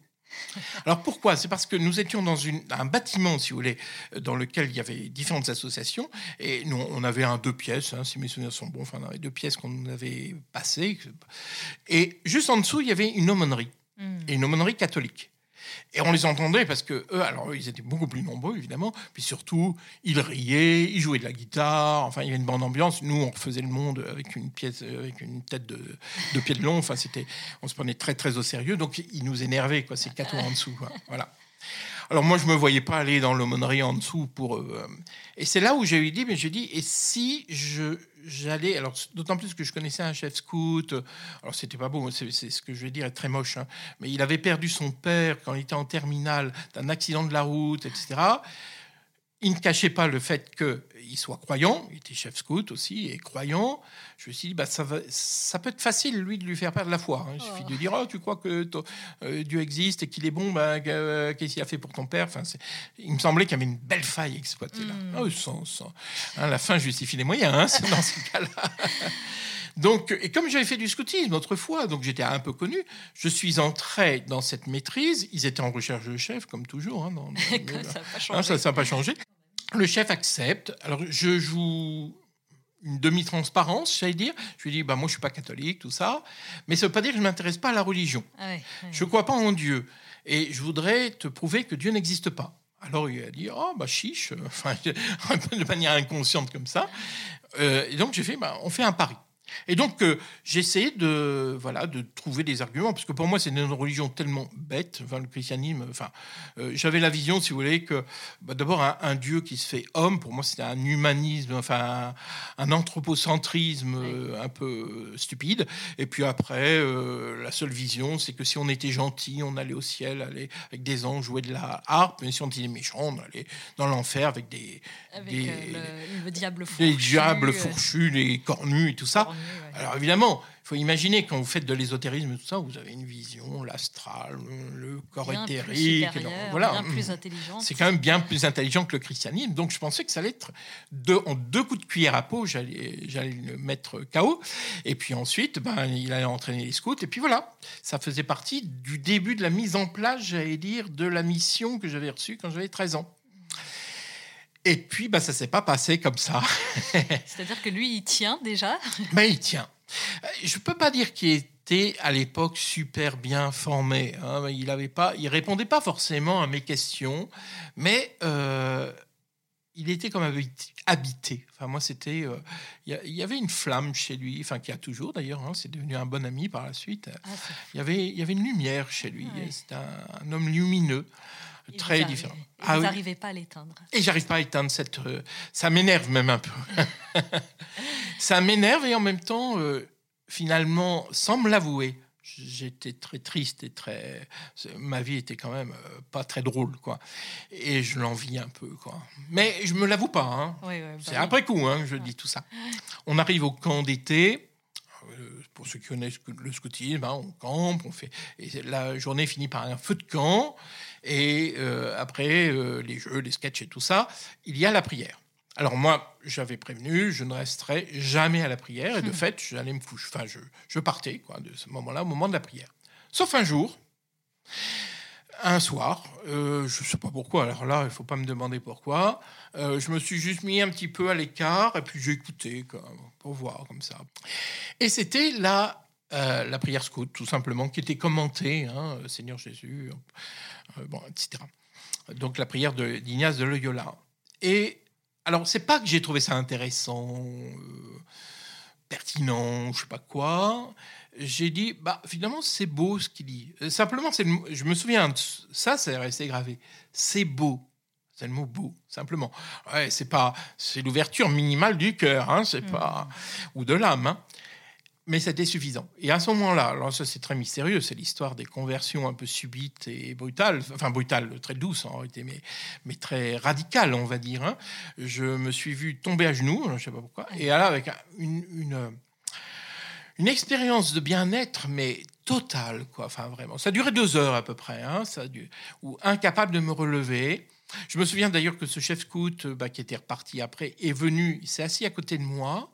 Alors pourquoi? C'est parce que nous étions dans une, un bâtiment, si vous voulez, dans lequel il y avait différentes associations, et nous, on avait un deux pièces, hein, si mes souvenirs sont bons, enfin, on avait deux pièces qu'on avait passées, et juste en dessous, il y avait une aumônerie, hmm. et une aumônerie catholique. Et on les entendait parce que eux, alors ils étaient beaucoup plus nombreux évidemment, puis surtout ils riaient, ils jouaient de la guitare, enfin il y avait une bonne ambiance. Nous on refaisait le monde avec une pièce, avec une tête de, de pied de long. Enfin c'était, on se prenait très très au sérieux, donc ils nous énervaient quoi, ces quatre [LAUGHS] en dessous. Quoi. Voilà. Alors moi, je me voyais pas aller dans l'aumônerie en dessous pour. Euh, et c'est là où j'ai eu dit, mais j'ai dit, et si je j'allais, alors d'autant plus que je connaissais un chef scout. Alors c'était pas beau, c'est ce que je vais dire est très moche, hein, mais il avait perdu son père quand il était en terminale d'un accident de la route, etc il ne cachait pas le fait qu'il soit croyant, il était chef scout aussi et croyant. Je me suis dit, bah, ça, va, ça peut être facile, lui, de lui faire perdre la foi. Hein. Il suffit de dire, oh, tu crois que euh, Dieu existe et qu'il est bon, bah, euh, qu'est-ce qu'il a fait pour ton père? Enfin, Il me semblait qu'il y avait une belle faille exploitée là. Hmm. Oh, sans, hein, la fin justifie les moyens, hein, [LAUGHS] dans ce cas-là. Donc, et comme j'avais fait du scoutisme autrefois, donc j'étais un peu connu, je suis entré dans cette maîtrise. Ils étaient en recherche de chef, comme toujours. Hein, [LAUGHS] ça n'a pas, changé. Le chef accepte. Alors, je joue une demi-transparence, j'allais dire. Je lui dis, bah, moi, je suis pas catholique, tout ça. Mais ça ne veut pas dire que je ne m'intéresse pas à la religion. Ah je ne crois pas en Dieu. Et je voudrais te prouver que Dieu n'existe pas. Alors il a dit oh bah chiche, [LAUGHS] enfin de manière inconsciente comme ça. Euh, et donc j'ai fait bah, on fait un pari. Et donc, euh, de, voilà, de trouver des arguments, parce que pour moi, c'est une religion tellement bête, enfin, le christianisme. Enfin, euh, j'avais la vision, si vous voulez, que bah, d'abord, un, Dieu qui se fait homme, pour moi, c'était un humanisme, enfin, un, anthropocentrisme euh, un peu stupide. Et puis après, la seule vision, c'est que si on était gentil, on allait au ciel, aller avec des anges, jouer de la harpe, mais si on était méchant, on allait dans l'enfer avec des. Avec le, diable fourchu. Les diables fourchus, les cornus et tout ça. Alors évidemment, il faut imaginer quand vous faites de l'ésotérisme tout ça, vous avez une vision, l'astral, le corps éthérique. voilà. plus intelligent. C'est quand même bien plus intelligent que le christianisme. Donc je pensais que ça allait être deux, en deux coups de cuillère à peau, j'allais, j'allais le mettre KO. Et puis ensuite, ben, il allait entraîner les scouts. Et puis voilà, ça faisait partie du début de la mise en place, j'allais dire, de la mission que j'avais reçue quand j'avais 13 ans. Et puis, bah, ça s'est pas passé comme ça. [LAUGHS] C'est-à-dire que lui, il tient déjà Mais ben, il tient. Euh, je peux pas dire qu'il était à l'époque super bien formé. Hein. Il avait pas, il répondait pas forcément à mes questions, mais euh, il était comme habité. Enfin, moi, c'était, euh, il y, avait une flamme chez lui, enfin, qui a toujours d'ailleurs. Hein, c'est devenu un bon ami par la suite. Ah, il y avait, il y avait une lumière chez lui. C'est un, homme lumineux très différent. Et ah vous n'arrivez pas à l'éteindre. Et j'arrive pas à éteindre cette. Euh, ça m'énerve même un peu. [LAUGHS] ça m'énerve et en même temps, euh, finalement, sans me l'avouer, j'étais très triste et très. Ma vie était quand même euh, pas très drôle, quoi. Et je l'envie un peu, quoi. Mais je me l'avoue pas. Hein. Bah C'est après coup, hein, je dis tout ça. On arrive au camp d'été pour ceux qui connaissent le scoutisme, hein, on campe, on fait. Et la journée finit par un feu de camp. Et euh, après euh, les jeux, les sketchs et tout ça, il y a la prière. Alors moi, j'avais prévenu, je ne resterai jamais à la prière. Et de hmm. fait, j'allais me coucher. Enfin, je, je partais quoi, de ce moment-là au moment de la prière. Sauf un jour, un soir, euh, je ne sais pas pourquoi, alors là, il ne faut pas me demander pourquoi, je me suis juste mis un petit peu à l'écart et puis j'ai écouté pour voir comme ça. Et c'était la, la prière scout, tout simplement, qui était commentée, hein, Seigneur Jésus, euh, bon, etc. Donc la prière d'Ignace de, Loyola. Et alors, c'est pas que j'ai trouvé ça intéressant, euh, pertinent, je sais pas quoi. J'ai dit, bah finalement, c'est beau ce qu'il dit. Euh, simplement, c'est je me souviens, ça, c'est resté gravé. C'est beau. C'est le mot beau, simplement. Ouais, c'est pas, c'est l'ouverture minimale du cœur, hein, c'est pas, mmh. ou de l'âme. Hein mais c'était suffisant. Et à ce moment-là, alors ça c'est très mystérieux, c'est l'histoire des conversions un peu subites et brutales, enfin brutales, très douces en réalité, mais, mais très radicales, on va dire. Hein. Je me suis vu tomber à genoux, je ne sais pas pourquoi, et là avec une, une, une expérience de bien-être, mais totale, quoi. Enfin vraiment, ça duré deux heures à peu près, hein, ça ou incapable de me relever. Je me souviens d'ailleurs que ce chef scout, bah, qui était reparti après, est venu, il s'est assis à côté de moi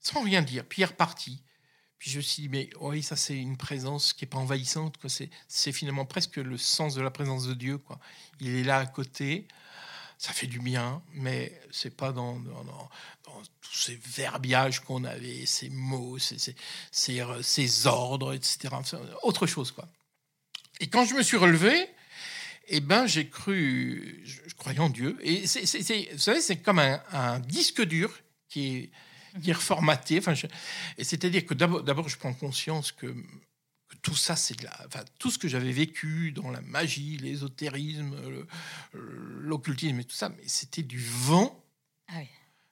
sans rien dire. Puis il est reparti. Puis je me suis dit, mais oui, ça c'est une présence qui n'est pas envahissante. C'est, finalement presque le sens de la présence de Dieu. Quoi. Il est là à côté. Ça fait du bien, mais c'est pas dans, dans, tous ces verbiages qu'on avait, ces mots, ces, ces, ces, ordres, etc. Autre chose, quoi. Et quand je me suis relevé, eh ben, j'ai cru, je, croyais en Dieu. Et c'est, vous savez, c'est comme un, disque dur qui est, [LAUGHS] qui est reformaté. Enfin, c'est-à-dire que d'abord, je prends conscience que, tout ça, c'est de la, enfin, tout ce que j'avais vécu dans la magie, l'ésotérisme, l'occultisme et tout ça, mais c'était du vent. Ah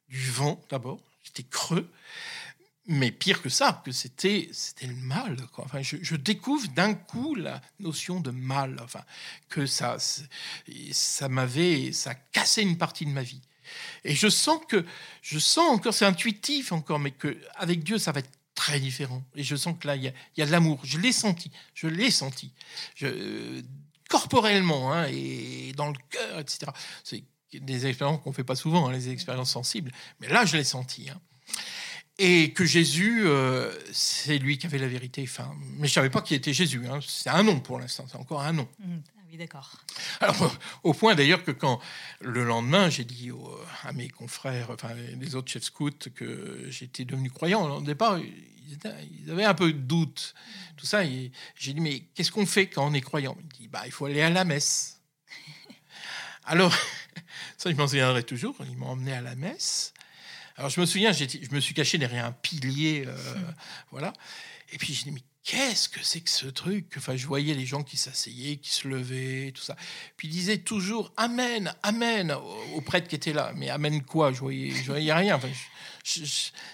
du vent d'abord. J'étais creux mais pire que ça, que c'était c'était le mal. Quoi. Enfin, je, découvre d'un coup la notion de mal. Enfin, que ça ça m'avait ça a cassé une partie de ma vie. Et je sens que je sens encore c'est intuitif encore, mais que avec Dieu ça va être très différent. Et je sens que là il y a, y a de l'amour. Je l'ai senti. Je l'ai senti. Je, corporellement hein, et dans le cœur, etc. C'est des expériences qu'on fait pas souvent, hein, les expériences sensibles. Mais là je l'ai senti. Hein et que Jésus, euh, c'est lui qui avait la vérité. Enfin, mais je savais pas qui était Jésus. C'est un nom pour l'instant, c'est encore un nom. Mmh. Oui, d'accord. Alors, au point d'ailleurs que quand le lendemain, j'ai dit à mes confrères, enfin les autres chefs scouts, que j'étais devenu croyant. Au départ, ils, avaient un peu de doute, tout ça. Et j'ai dit, mais qu'est-ce qu'on fait quand on est croyant? Il dit, bah, il faut aller à la messe. [LAUGHS] Alors, [LAUGHS] ça, je m'en souviendrai toujours. Ils m'ont emmené à la messe. Alors je me souviens, je me suis caché derrière un pilier, euh, voilà. Et puis je dis mais qu'est-ce que c'est que ce truc? Enfin, je voyais les gens qui s'asseyaient, qui se levaient, tout ça. Puis ils disaient toujours Amen, Amen aux prêtres qui étaient là. Mais Amen quoi? Je voyais, je voyais rien. Enfin,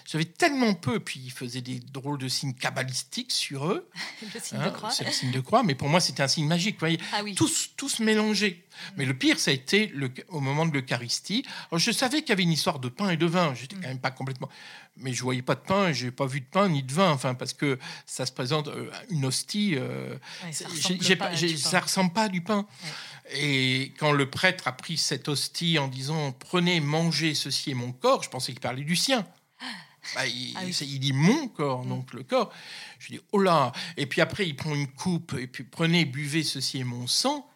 j'avais tellement peu, puis ils faisaient des drôles de signes cabalistiques sur eux. [LAUGHS] le signe de hein, croix. C'est le signe de croix, mais pour moi, c'était un signe magique. Vous voyez, ah tous, tous mélangés. Mais le pire, ça a été le, au moment de l'Eucharistie. Je savais qu'il y avait une histoire de pain et de vin. J'étais quand même pas complètement. Mais je voyais pas de pain, j'ai pas vu de pain ni de vin. Enfin, parce que ça se présente euh, une hostie. Euh, ça, ressemble ressemble pas à du pain. Et quand le prêtre a pris cette hostie en disant Prenez, mangez, ceci est mon corps, je pensais qu'il parlait du sien. [GASPS] Bah, il, ah il, dit mon corps, mm. donc le corps. Je dis oh là Et puis après, il prend une coupe et puis prenez, buvez, ceci est mon sang.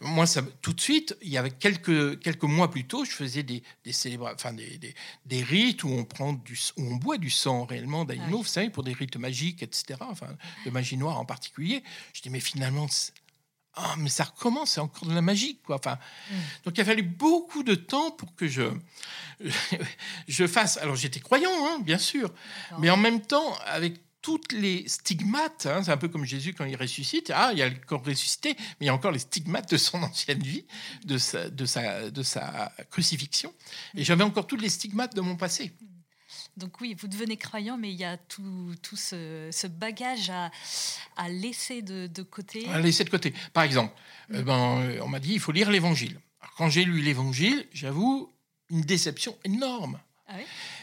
Moi, ça, tout de suite, il y avait quelques, quelques mois plus tôt, je faisais des, des enfin des, des, des, rites où on, prend du, où on boit du sang réellement d'animaux, vous savez, pour des rites magiques, etc., enfin, de magie noire en particulier. Je dis, mais finalement, ah, mais ça recommence, c'est encore de la magie, quoi. Enfin, mm. donc il a fallu beaucoup de temps pour que je [LAUGHS] je fasse. Alors j'étais croyant, hein, bien sûr, mais en même temps avec toutes les stigmates, hein, c'est un peu comme Jésus quand il ressuscite. Ah, il y a le corps ressuscité, mais il y a encore les stigmates de son ancienne vie, de sa, de sa, de sa crucifixion. Et j'avais encore tous les stigmates de mon passé. Donc oui, vous devenez croyant, mais il y a tout, tout ce, bagage à, à, laisser de, côté. À laisser de côté. Par exemple, euh, ben, on m'a dit il faut lire l'Évangile. Quand j'ai lu l'Évangile, j'avoue une déception énorme. Ah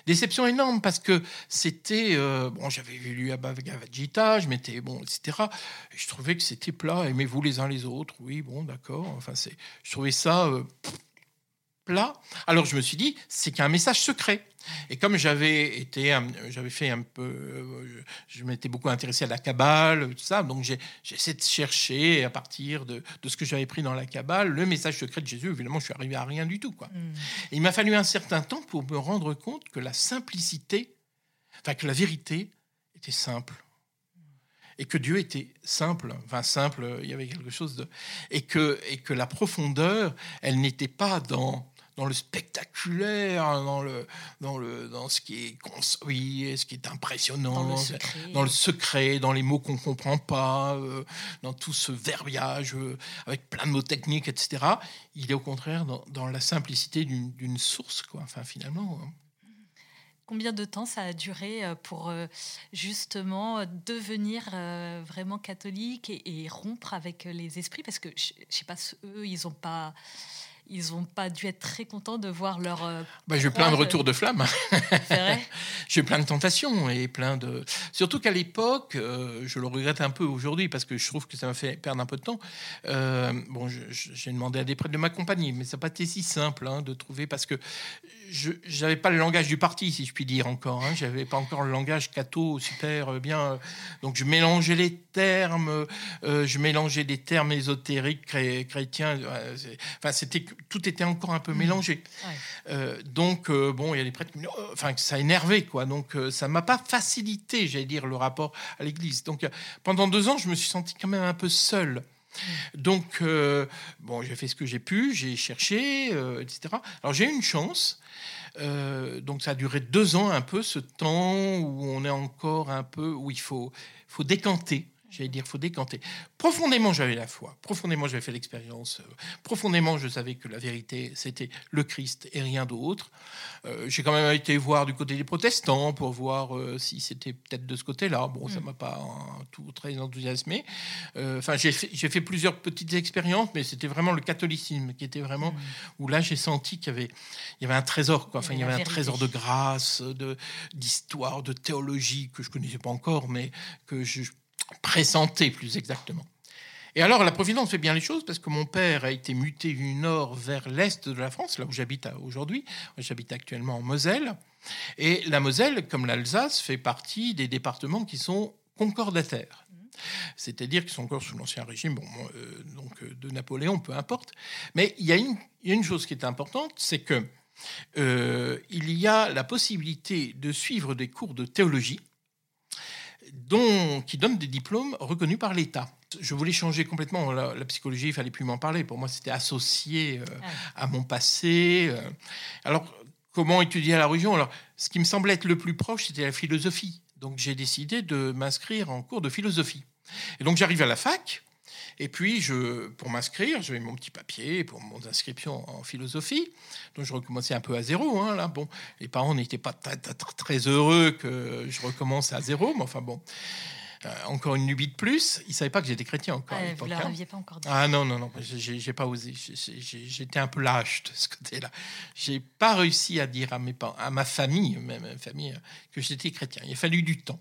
déception énorme parce que c'était euh, bon j'avais lu Gita je m'étais bon etc et je trouvais que c'était plat aimez-vous les uns les autres? Oui bon d'accord enfin c'est je trouvais ça plat. Alors je me suis dit, c'est qu'un message secret. Et comme j'avais été, j'avais fait un peu, euh, je m'étais beaucoup intéressé à la Kabbale, tout ça, donc j'ai essayé de chercher à partir de, ce que j'avais pris dans la Kabbale, le message secret de Jésus. Évidemment, je suis arrivé à rien du tout, quoi. Hmm. il m'a fallu un certain temps pour me rendre compte que la simplicité, enfin que la vérité était simple et que Dieu était simple, enfin simple, il y avait quelque chose de, et que et que la profondeur, elle n'était pas dans dans le spectaculaire, dans le dans le dans ce qui est construit, ce qui est impressionnant, dans le secret, dans, le secret, dans les mots qu'on comprend pas, euh, dans tout ce verbiage euh, avec plein de mots techniques, etc. Il est au contraire dans, dans la simplicité d'une source, quoi. Enfin, finalement. Hein. Combien de temps ça a duré euh, pour justement devenir vraiment catholique et, et rompre avec les esprits? Parce que je, ne sais pas, eux, ils ont pas ils n'ont pas dû être très contents de voir leur. Euh, bah, j'ai plein de retours de flammes. [LAUGHS] j'ai plein de tentations et plein de. Surtout qu'à l'époque, euh, je le regrette un peu aujourd'hui parce que je trouve que ça m'a fait perdre un peu de temps. Euh, bon, j'ai demandé à des prêtres de m'accompagner, mais ça n'a pas été si simple hein, de trouver parce que je n'avais pas le langage du parti, si je puis dire encore. Hein, j'avais pas encore le langage catho super bien. Donc je mélangeais les termes, je mélangeais des termes ésotériques chrétiens. Enfin, c'était tout était encore un peu mmh. mélangé. Euh, donc, euh, bon, il y a des prêtres qui oh, enfin, ça énervait, quoi. Donc, euh, ça m'a pas facilité, j'allais dire, le rapport à l'Église. Donc, pendant deux ans, je me suis senti quand même un peu seul. Donc, euh, bon, j'ai fait ce que j'ai pu, j'ai cherché, euh, etc. Alors, j'ai eu une chance. Euh, donc, ça a duré deux ans, un peu, ce temps où on est encore un peu, où il faut, faut décanter J'allais dire, faut décanter. Profondément, j'avais la foi. Profondément, j'avais fait l'expérience. Euh, profondément, je savais que la vérité, c'était le Christ et rien d'autre. Euh, j'ai quand même été voir du côté des protestants pour voir euh, si c'était peut-être de ce côté-là. Bon, ça mm. m'a pas tout très enthousiasmé. Enfin, j'ai fait, plusieurs petites expériences, mais c'était vraiment le catholicisme qui était vraiment mm. où là, j'ai senti qu'il y avait, il y avait un trésor. Quoi. Enfin, il y avait un trésor de grâce, de d'histoire, de théologie que je connaissais pas encore, mais que je pressenté plus exactement. Et alors la Providence fait bien les choses parce que mon père a été muté du nord vers l'est de la France, là où j'habite aujourd'hui. J'habite actuellement en Moselle. Et la Moselle, comme l'Alsace, fait partie des départements qui sont concordataires. C'est-à-dire qu'ils sont encore sous l'ancien régime, bon, euh, donc euh, de Napoléon, peu importe. Mais il y, a une, il y, a une, chose qui est importante, c'est que euh, il y a la possibilité de suivre des cours de théologie dont, qui donne des diplômes reconnus par l'État. Je voulais changer complètement la, psychologie, il fallait plus m'en parler. Pour moi, c'était associé euh, ah à mon passé. Euh. Alors, comment étudier la religion? Alors, ce qui me semblait être le plus proche, c'était la philosophie. Donc, j'ai décidé de m'inscrire en cours de philosophie. Et donc, j'arrive à la fac. Et puis, je, pour m'inscrire, j'avais mon petit papier pour mon inscription en philosophie. Donc, je recommençais un peu à zéro. Hein, là, bon, les parents n'étaient pas très, très, heureux que je recommence à zéro, mais enfin bon. Euh, encore une lubie de plus. Ils ne savaient pas que j'étais chrétien encore. Ah, vous ne leur hein. pas encore dit. Ah non, non, non, j'ai pas osé. J'étais un peu lâche de ce côté-là. J'ai pas réussi à dire à, mes parents, à ma famille, même ma famille, que j'étais chrétien. Il a fallu du temps.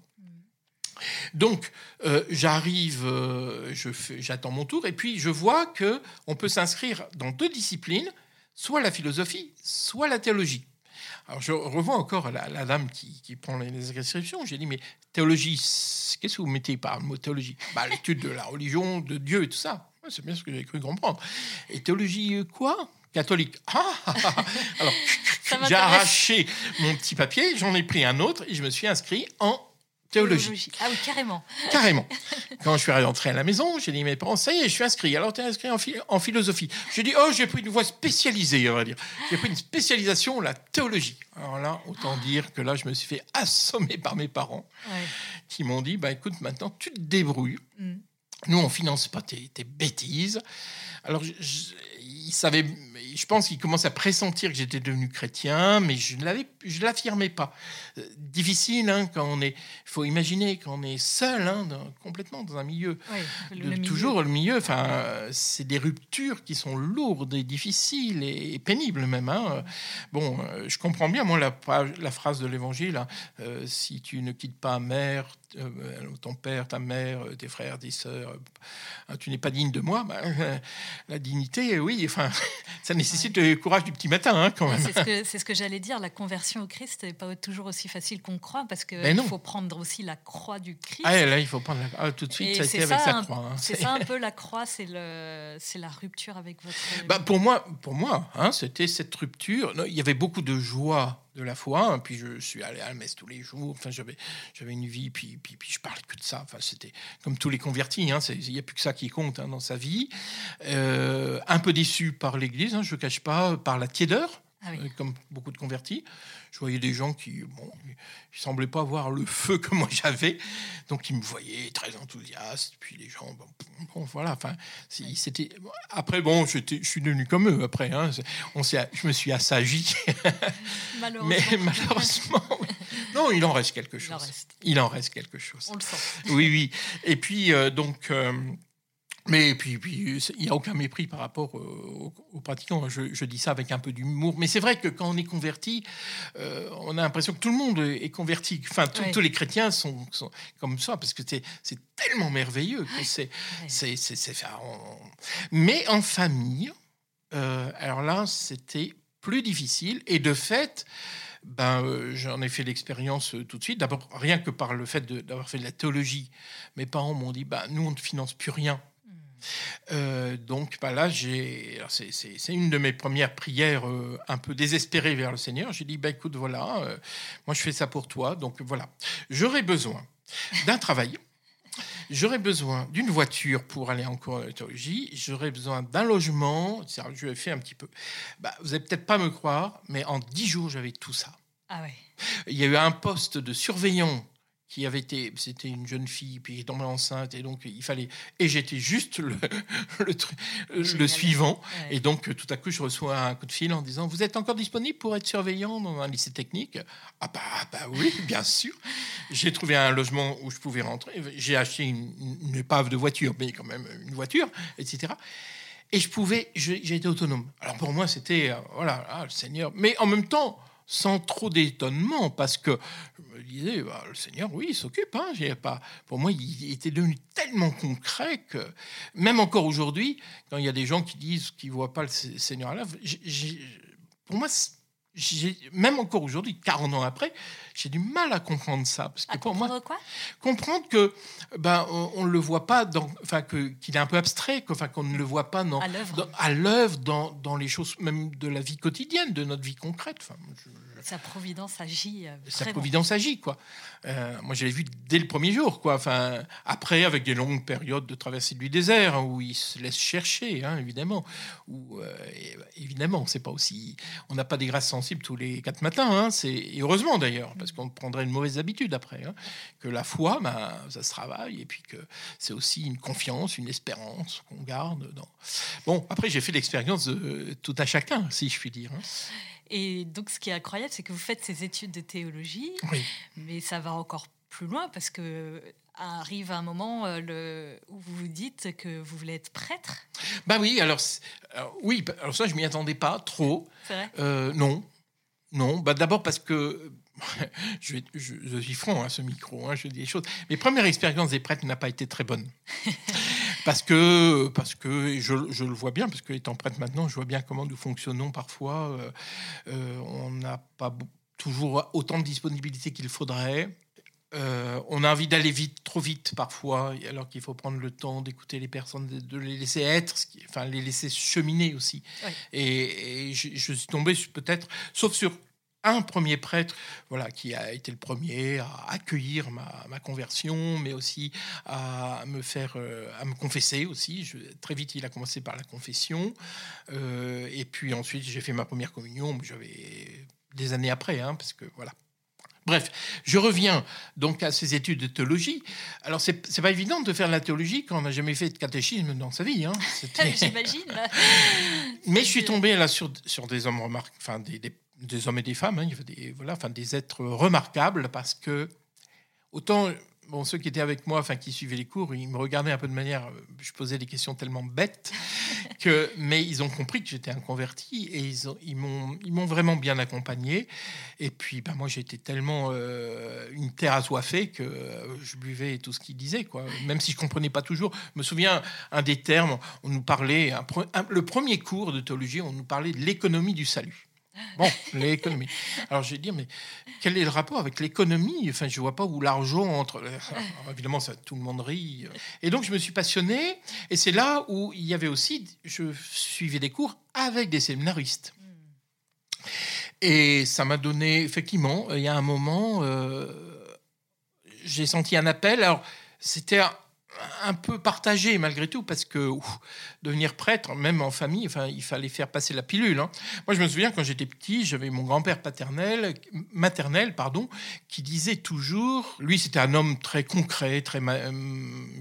Donc, euh, j'arrive, euh, j'attends mon tour, et puis je vois que on peut s'inscrire dans deux disciplines, soit la philosophie, soit la théologie. Alors, je revois encore la, dame qui, prend les inscriptions. J'ai dit, mais théologie, qu'est-ce que vous mettez par le mot théologie? Bah, L'étude de la religion, de Dieu et tout ça. C'est bien ce que j'ai cru comprendre. Et théologie quoi? Catholique. Ah, ah, ah, Alors, j'ai arraché mon petit papier, j'en ai pris un autre et je me suis inscrit en théologie. Ah oui, carrément. Carrément. [LAUGHS] Quand je suis rentré à la maison, j'ai dit à mes parents, ça y est, je suis inscrit. Alors, tu es inscrit en, en philosophie. J'ai dit, oh, j'ai pris une voie spécialisée, on va dire. J'ai pris une spécialisation, la théologie. Alors là, autant dire que là, je me suis fait assommer par mes parents qui m'ont dit, bah écoute, maintenant, tu te débrouilles. Mm. Nous, on finance pas tes, tes bêtises. Alors, je, il savait, je pense qu'il commence à pressentir que j'étais devenu chrétien, mais je ne l'avais, je l'affirmais pas. Euh, difficile hein, quand on est, il faut imaginer quand on est seul, hein, complètement dans un milieu, toujours le milieu. Enfin, c'est des ruptures qui sont lourdes et difficiles et, pénibles même. Hein. Bon, euh, je comprends bien moi la, la phrase de l'Évangile hein, euh, si tu ne quittes pas mère, ton père, ta mère, tes frères, tes sœurs, tu n'es pas digne de moi. Bah, la dignité, oui enfin, [LAUGHS] ça nécessite le courage du petit matin, hein, quand même. [LAUGHS] C'est ce que, j'allais dire. La conversion au Christ n'est pas toujours aussi facile qu'on croit, parce qu'il ben faut prendre aussi la croix du Christ. Ah, là, il faut prendre la... ah, tout de suite, ça a été avec sa croix. Hein. C'est ça un [LAUGHS] peu la croix, c'est la rupture avec votre. Bah, pour moi, pour moi hein, c'était cette rupture. Il y avait beaucoup de joie de la foi. Hein. Puis je suis allé à la messe tous les jours. Enfin, j'avais, j'avais une vie, puis, puis, puis je parlais que de ça. Enfin, c'était comme tous les convertis. Hein. Il n'y a plus que ça qui compte hein, dans sa vie. Euh, un peu déçu par l'Église, je ne cache pas, par la tiédeur, ah euh, comme beaucoup de convertis je voyais des gens qui, bon, ils semblaient pas avoir le feu que moi j'avais, donc ils me voyaient très enthousiaste. Puis les gens, bon, voilà, enfin, c'était. Après, bon, je suis devenu comme eux. Après, hein, on je me suis assagi. [LAUGHS] Malheureusement. Mais malheureusement, non, il en reste quelque chose. Il en reste, quelque chose. On le sent. Oui, oui. Et puis euh, donc. Euh, mais puis, puis il n'y a aucun mépris par rapport aux, pratiquants. Je, dis ça avec un peu d'humour. Mais c'est vrai que quand on est converti, euh, on a l'impression que tout le monde est converti. Enfin, tous les chrétiens sont, comme ça, parce que c'est tellement merveilleux. c'est, c'est, Mais en famille, euh, alors là, c'était plus difficile. Et de fait, ben, euh, j'en ai fait l'expérience tout de suite. D'abord, rien que par le fait d'avoir fait de la théologie, mes parents m'ont dit, ben, nous, on ne finance plus rien euh, donc bah là, j'ai, c'est, une de mes premières prières euh, un peu désespérées vers le Seigneur. J'ai dit, bah, écoute, voilà, euh, moi je fais ça pour toi, donc voilà. J'aurais besoin d'un travail j'aurais besoin d'une voiture pour aller en cours de j'aurais besoin d'un logement, je vais faire un petit peu. Bah, vous n'allez peut-être pas me croire, mais en dix jours, j'avais tout ça. Ah ouais. Il y a eu un poste de surveillant qui avait été, c'était une jeune fille, puis elle est tombée enceinte, et donc il fallait, et j'étais juste le, le, suivant, et donc tout à coup je reçois un coup de fil en disant, vous êtes encore disponible pour être surveillant dans un lycée technique? Ah bah, bah oui, [LAUGHS] bien sûr. J'ai trouvé un logement où je pouvais rentrer, j'ai acheté une, une, épave de voiture, mais quand même une voiture, etc. Et je pouvais, j'ai été autonome. Alors pour moi c'était, euh, voilà, ah, le Seigneur, mais en même temps, sans trop d'étonnement, parce que je me disais, bah, le Seigneur, oui, il s'occupe. Hein, pas... Pour moi, il était devenu tellement concret que, même encore aujourd'hui, quand il y a des gens qui disent qu'ils ne voient pas le Seigneur à l'œuvre, pour moi, même encore aujourd'hui, 40 ans après, j'ai du mal à comprendre ça. Parce que pour moi, quoi? comprendre que ben on ne le voit pas, enfin que qu'il est un peu abstrait, enfin qu'on ne le voit pas dans, à l'œuvre, dans, dans, les choses même de la vie quotidienne, de notre vie concrète. Enfin, sa providence agit. Euh, sa providence agit, quoi. Euh, moi, je l'ai vu dès le premier jour, quoi. Enfin, après, avec des longues périodes de traversée du désert, hein, où il se laisse chercher, hein, évidemment. Où, euh, évidemment, c'est pas aussi. On n'a pas des grâces sensibles tous les quatre matins, hein, c'est heureusement d'ailleurs, parce qu'on prendrait une mauvaise habitude après. Que la foi, ben, ça se travaille, et puis que c'est aussi une confiance, une espérance qu'on garde. Dans... Bon, après, j'ai fait l'expérience de tout à chacun, si je puis dire. Et donc, ce qui est incroyable, c'est que vous faites ces études de théologie, mais ça va encore plus loin parce que arrive un moment euh, le, où vous vous dites que vous voulez être prêtre. Bah oui, alors, oui, bah, alors ça je m'y attendais pas trop. Vrai euh, non, non. Bah d'abord parce que [LAUGHS] je, je, suis franc à hein, ce micro, hein, je dis des choses. Mes premières expériences des prêtres n'a pas été très bonne. [LAUGHS] parce que, parce que je, je, le vois bien, parce que étant prêtre maintenant, je vois bien comment nous fonctionnons parfois. Euh, euh, on n'a pas toujours autant de disponibilité qu'il faudrait. Euh, on a envie d'aller vite, trop vite parfois, alors qu'il faut prendre le temps d'écouter les personnes, de les laisser être, enfin les laisser cheminer aussi. Et, je, je, suis tombé peut-être, sauf sur un premier prêtre voilà, qui a été le premier à accueillir ma, conversion, mais aussi à me faire, euh, à me confesser aussi. Je, très vite, il a commencé par la confession. Euh, et puis ensuite, j'ai fait ma première communion. J'avais des années après, hein, parce que voilà. Bref, je reviens donc à ces études de théologie. Alors, c'est pas évident de faire la théologie quand on n'a jamais fait de catéchisme dans sa vie. Hein. [LAUGHS] J'imagine. [LAUGHS] Mais je suis tombé là sur, sur des hommes remarquables, enfin des, des des hommes et des femmes, hein, il y des, voilà, enfin, des êtres remarquables parce que autant bon, ceux qui étaient avec moi, enfin qui suivaient les cours, ils me regardaient un peu de manière, je posais des questions tellement bêtes [LAUGHS] que, mais ils ont compris que j'étais un converti et ils, ont, ils m'ont, ils m'ont vraiment bien accompagné. Et puis, ben, moi, j'étais tellement euh, une terre assoiffée que je buvais tout ce qu'ils disaient, quoi. Même si je comprenais pas toujours. Je me souviens un des termes, on nous parlait, le premier cours de théologie, on nous parlait de l'économie du salut. Bon, l'économie. Alors j'ai dit, mais quel est le rapport avec l'économie? Enfin, je vois pas où l'argent entre. évidemment, tout le monde rit. Et donc, je me suis passionné. Et c'est là où il y avait aussi, je suivais des cours avec des séminaristes. Et ça m'a donné, effectivement, il y a un moment, euh, j'ai senti un appel. Alors, c'était un peu partagé malgré tout parce que devenir prêtre, même en famille, enfin, il fallait faire passer la pilule. Hein. Moi, je me souviens quand j'étais petit, j'avais mon grand-père paternel, maternel, pardon, qui disait toujours, lui, c'était un homme très concret, très euh,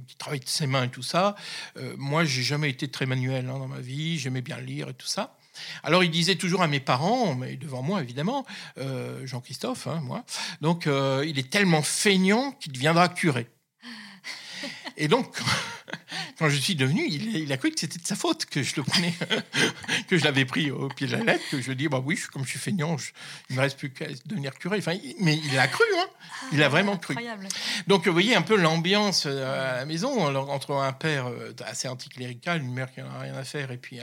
qui travaillait de ses mains et tout ça. Euh, moi, j'ai jamais été très manuel hein, dans ma vie, j'aimais bien lire et tout ça. Alors il disait toujours à mes parents, mais devant moi évidemment, euh, Jean-Christophe, hein, moi, donc il est tellement feignant qu'il deviendra curé. Et donc, [LAUGHS] quand je suis devenu, il, a cru que c'était de sa faute que je le prenais, [LAUGHS] que je l'avais pris au pied de la lettre, que je dis bah oui, comme je suis feignant, il ne me reste plus qu'à devenir curé. Enfin, mais il a cru, hein. il a vraiment cru. Donc, vous voyez un peu l'ambiance euh, à la maison entre un père euh, assez anticlérical, une mère qui n'a rien à faire, et puis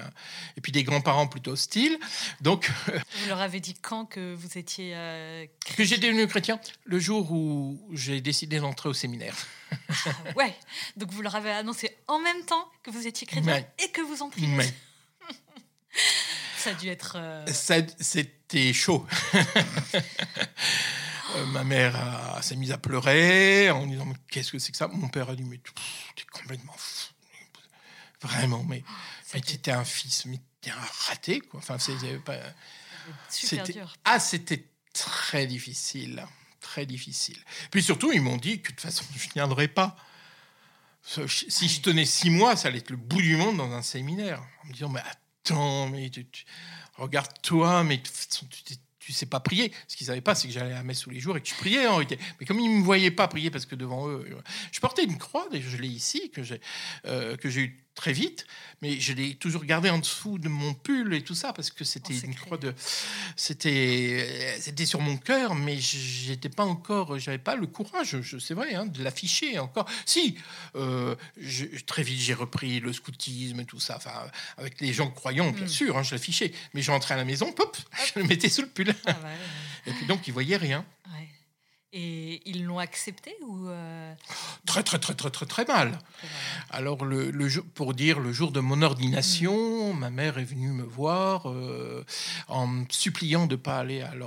et puis des grands-parents plutôt hostiles. Donc, [LAUGHS] vous leur avez dit quand que vous étiez euh, que j'étais devenu chrétien le jour où j'ai décidé d'entrer au séminaire. Ah ouais, donc vous leur avez annoncé en même temps que vous étiez chrétien et que vous entriez. [LAUGHS] Ça a dû être. Euh, c'était chaud. [LAUGHS] Euh, ma mère s'est mise à pleurer en disant Mais Qu'est-ce que c'est que ça? Mon père a dit Mais t'es complètement fou. Vraiment, mais, mais C'était t'étais un fils, mais t'es un raté, quoi. Enfin, c'est- c'est pas- super c'était- dur. Ah, c'était très difficile. Très difficile. Puis surtout, ils m'ont dit que de toute façon, [LAUGHS] je ne viendrais pas. Si je tenais six mois, ça allait être le bout du monde dans un séminaire. En me disant, mais attends, mais tu- tu- regarde-toi, mais tu, sais pas prier. Ce qu'ils savaient pas, c'est que j'allais à messe tous les jours et que je priais en réalité. Mais comme ils me voyaient pas prier parce que devant eux, je portais une croix, je l'ai ici, que j'ai euh, que j'ai eu très vite, mais je l'ai toujours gardée en dessous de mon pull et tout ça parce que c'était une croix de, c'était c'était sur mon cœur, mais j'étais pas encore, j'avais pas le courage, je, c'est vrai, hein, de l'afficher encore. Si, euh, je- très vite j'ai repris le scoutisme et tout ça, enfin avec les gens croyants, bien Mm. sûr, hein, je l'affichais. Mais je rentrais à la maison, pop, je le mettais sous le pull. Ah ouais, Et puis donc ils voyaient rien. ouais. Et ils l'ont accepté ou euh, Très très très très très très mal. très mal Alors, le, le jour- pour dire, le jour de mon ordination, ma mère est venue me voir euh, en me suppliant de ne pas aller euh,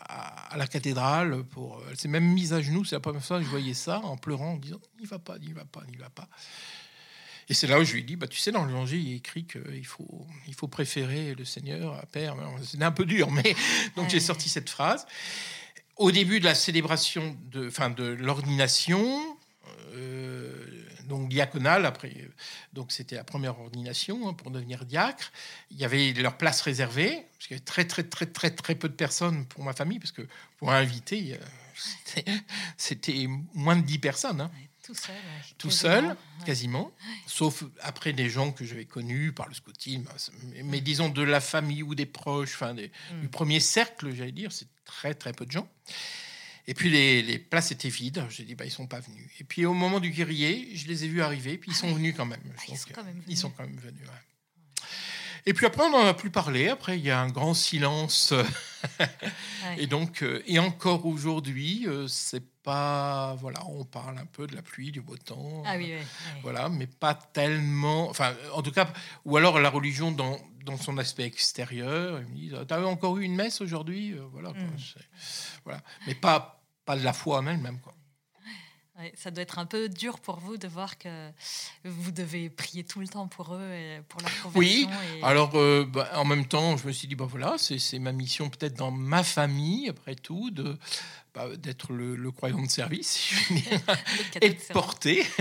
à, à la cathédrale. Pour, elle s'est même mise à genoux, c'est la première fois que je voyais ça, en pleurant, en disant N'y va pas, n'y va pas, n'y va pas. Et c'est là où je lui ai dit bah, Tu sais, dans l'évangile, il est écrit qu'il faut, il faut préférer le Seigneur à Père. C'était un peu dur, mais [LAUGHS] donc j'ai sorti cette phrase. Au début de la célébration de, enfin, de l'ordination, euh, donc diaconale, après, donc c'était la première ordination hein, pour devenir diacre. Il y avait leur place réservée, parce qu'il y avait très, très, très, très, très peu de personnes pour ma famille, parce que pour inviter, euh, [LAUGHS] c'était- moins de 10 personnes. hein Tout seul. ouais, tout quasiment. seul, Ouais. quasiment, sauf après des gens que j'avais connus par le scoutisme, mais, mais disons de la famille ou des proches, enfin des- Mm. du premier cercle, j'allais dire, c'est très très peu de gens. Et puis les, les places étaient vides, j'ai dit bah ils sont pas venus. Et puis au moment du guerrier, je les ai vus arriver, puis ils sont venus quand même. Ah, ils sont quand même ils sont venus. quand même venus. ouais. Et puis après, on n'en a plus parlé. Après, il y a un grand silence. [LAUGHS] Et donc, euh, et encore aujourd'hui, euh, c'est pas. Voilà, on parle un peu de la pluie, du beau temps. Ah oui, oui. oui. Voilà, mais pas tellement. Enfin, en tout cas, ou alors la religion dans, dans son aspect extérieur. Ils me disent T'as encore eu une messe aujourd'hui? Euh, Voilà, Mm. c'est- voilà. Mais pas, pas de la foi en elle-même. Quoi. Ouais, ça doit être un peu dur pour vous de voir que vous devez prier tout le temps pour eux et pour leur conversion. Oui, et- Alors, euh, bah, en même temps, je me suis dit bah voilà, c'est ma mission peut-être dans ma famille, après tout, de bah, d'être le, le croyant de service, si je veux dire, [LAUGHS] le cadeau et de porter, [LAUGHS]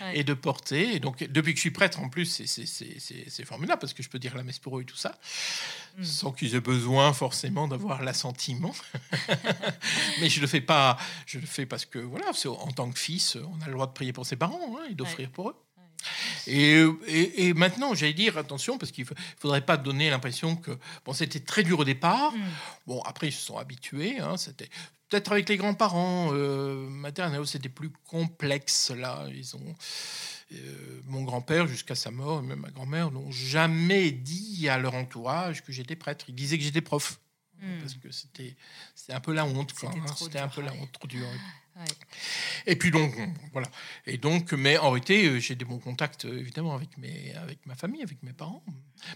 Ouais. et de porter. Et donc, depuis que je suis prêtre, en plus, c'est formidable parce que je peux dire la messe pour eux et tout ça, Mm. sans qu'ils aient besoin forcément d'avoir l'assentiment. [LAUGHS] Mais je le fais pas, je le fais parce que voilà, c'est- en tant que fils, on a le droit de prier pour ses parents hein, et d'offrir pour eux. Et, et, et maintenant, j'allais dire attention, parce qu'il ne faudrait pas donner l'impression que bon, c'était très dur au départ. Mm. Bon, après, ils se sont habitués. hein, c'était peut-être avec les grands-parents euh, maternels, c'était plus complexe. Là, ils ont euh, mon grand-père jusqu'à sa mort, et même ma grand-mère, n'ont jamais dit à leur entourage que j'étais prêtre. Ils disaient que j'étais prof. Mm. Parce que c'était un peu la honte. quoi, C'était hein, un peu la honte trop dure. Ouais. Et puis donc, voilà. Et donc, mais en réalité, euh, j'ai des bons contacts, euh, évidemment, avec, mes, avec ma famille, avec mes parents.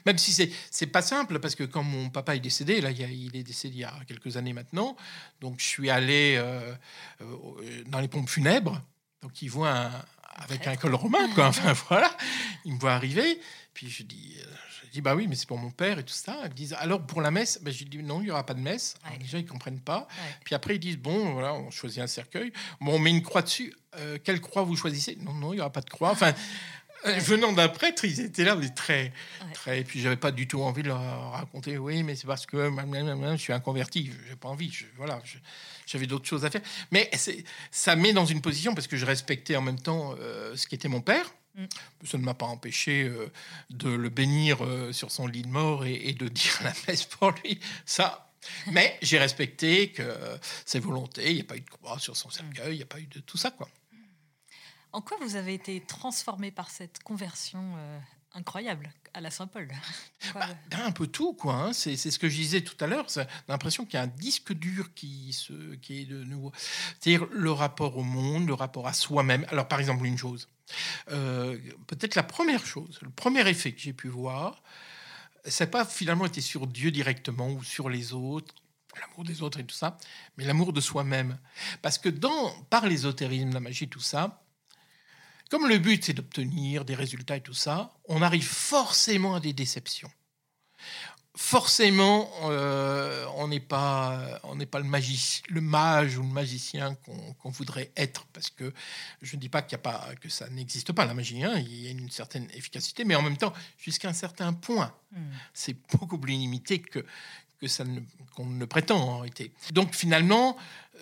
Même si c'est, c'est pas simple, parce que quand mon papa est décédé, là, il, il est décédé il y a quelques années maintenant, donc je suis allé euh, dans les pompes funèbres, donc ils voient un- avec un col romain, quoi. [LAUGHS] Enfin, voilà. Ils me voient arriver, puis je dis, je dis, bah oui, mais c'est pour mon père et tout ça. Ils me disent, alors pour la messe, ben, je dis, non, il n'y aura pas de messe. Alors, déjà, ils comprennent pas. Ouais. Puis après, ils disent bon, voilà, on choisit un cercueil. Bon, on met une croix dessus. Euh, quelle croix vous choisissez? Non, non, il n'y aura pas de croix. Enfin, euh, Ouais. venant d'un prêtre, ils étaient là, mais très, Ouais. très. Et puis, j'avais pas du tout envie de leur raconter. Oui, mais c'est parce que je suis un converti. J'ai pas envie. Je- voilà, j'avais d'autres choses à faire. Mais ça met dans une position parce que je respectais en même temps euh, ce qui était mon père. Mm. Ça ne m'a pas empêché euh, de le bénir euh, sur son lit de mort et, de [LAUGHS] dire la messe pour lui. Ça, mais j'ai respecté que ses volontés. Il n'y a pas eu de croix sur son cercueil. Il n'y a pas eu de tout ça, quoi. En quoi vous avez été transformé par cette conversion euh, incroyable? À la Saint-Paul [LAUGHS] Ben, un peu tout, quoi. hein. C'est c'est ce que je disais tout à l'heure. c'est l'impression qu'il y a un disque dur qui, se, qui est de nouveau. C'est-à-dire le rapport au monde, le rapport à soi-même. Alors, par exemple, une chose. Euh, Peut-être la première chose, le premier effet que j'ai pu voir, ça n'a pas finalement été sur Dieu directement ou sur les autres. l'amour des autres et tout ça, mais l'amour de soi-même. Parce que dans, par l'ésotérisme, la magie, tout ça, comme le but c'est d'obtenir des résultats et tout ça, on arrive forcément à des déceptions. Forcément, euh, on n'est pas, on n'est pas le, le mage ou le magicien qu'on voudrait être, parce que je ne dis pas qu'il y a pas, que ça n'existe pas la magie. Hein, il y a une certaine efficacité, mais en même temps, jusqu'à un certain point, hmm. c'est beaucoup plus limité que que ça qu'on ne prétend en réalité. Donc finalement,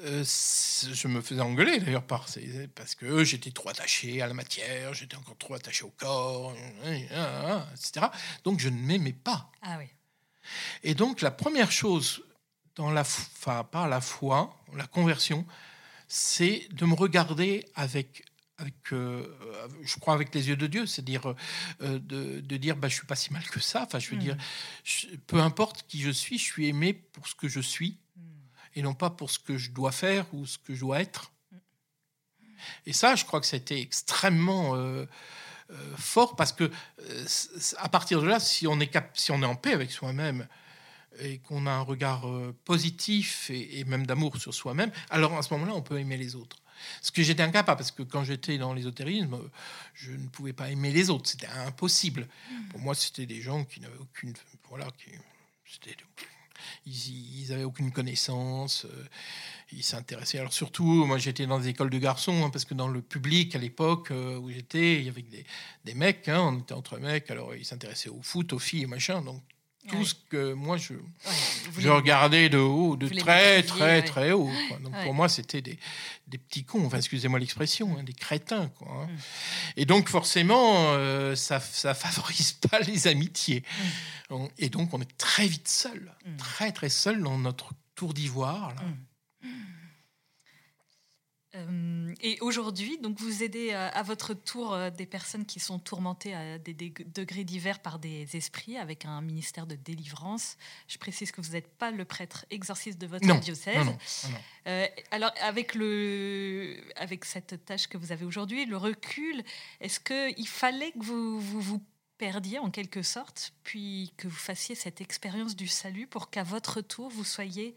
euh, je me faisais engueuler d'ailleurs par parce que j'étais trop attaché à la matière, j'étais encore trop attaché au corps, etc. Donc je ne m'aimais pas. Ah oui. Et donc la première chose dans la, enfin par la foi, la conversion, c'est de me regarder avec avec, euh, je crois, avec les yeux de Dieu, c'est-à-dire euh, de, de, dire, bah, je suis pas si mal que ça. Enfin, je veux dire, hmm. peu importe qui je suis, je suis aimé pour ce que je suis, hmm. et non pas pour ce que je dois faire ou ce que je dois être. Hmm. Et ça, je crois que c'était extrêmement euh, fort parce que à partir de là, si on est, cap si on est en paix avec soi-même, et qu'on a un regard positif et, et même d'amour sur soi-même, alors à ce moment-là, on peut aimer les autres. Ce que j'étais incapable, parce que quand j'étais dans l'ésotérisme, je ne pouvais pas aimer les autres. C'était impossible. Hmm. Pour moi, c'était des gens qui n'avaient aucune. Voilà, qui, ils, ils avaient aucune connaissance. Euh, ils s'intéressaient. Alors surtout, moi j'étais dans des écoles de garçons, hein, parce que dans le public à l'époque euh, où j'étais, il y avait des, des mecs, hein, on était entre mecs, alors ils s'intéressaient au foot, aux filles, machin. Donc tout ce que moi je, je regardais de haut, de très très très haut. Donc pour moi c'était des, des, petits cons, enfin excusez-moi l'expression, hein, des crétins. Quoi, hein. mm. Et donc forcément euh, ça ça favorise [LAUGHS] pas les amitiés. Mm. Et donc on est très vite seul, mm. très très seul dans notre tour d'ivoire. Et aujourd'hui, donc vous aidez euh, à votre tour euh, des personnes qui sont tourmentées à des degrés divers par des esprits avec un ministère de délivrance. Je précise que vous n'êtes pas le prêtre exorciste de votre diocèse. alors avec le, avec cette tâche que vous avez aujourd'hui, le recul, est-ce qu'il fallait que vous, vous vous perdiez en quelque sorte, puis que vous fassiez cette expérience du salut pour qu'à votre tour vous soyez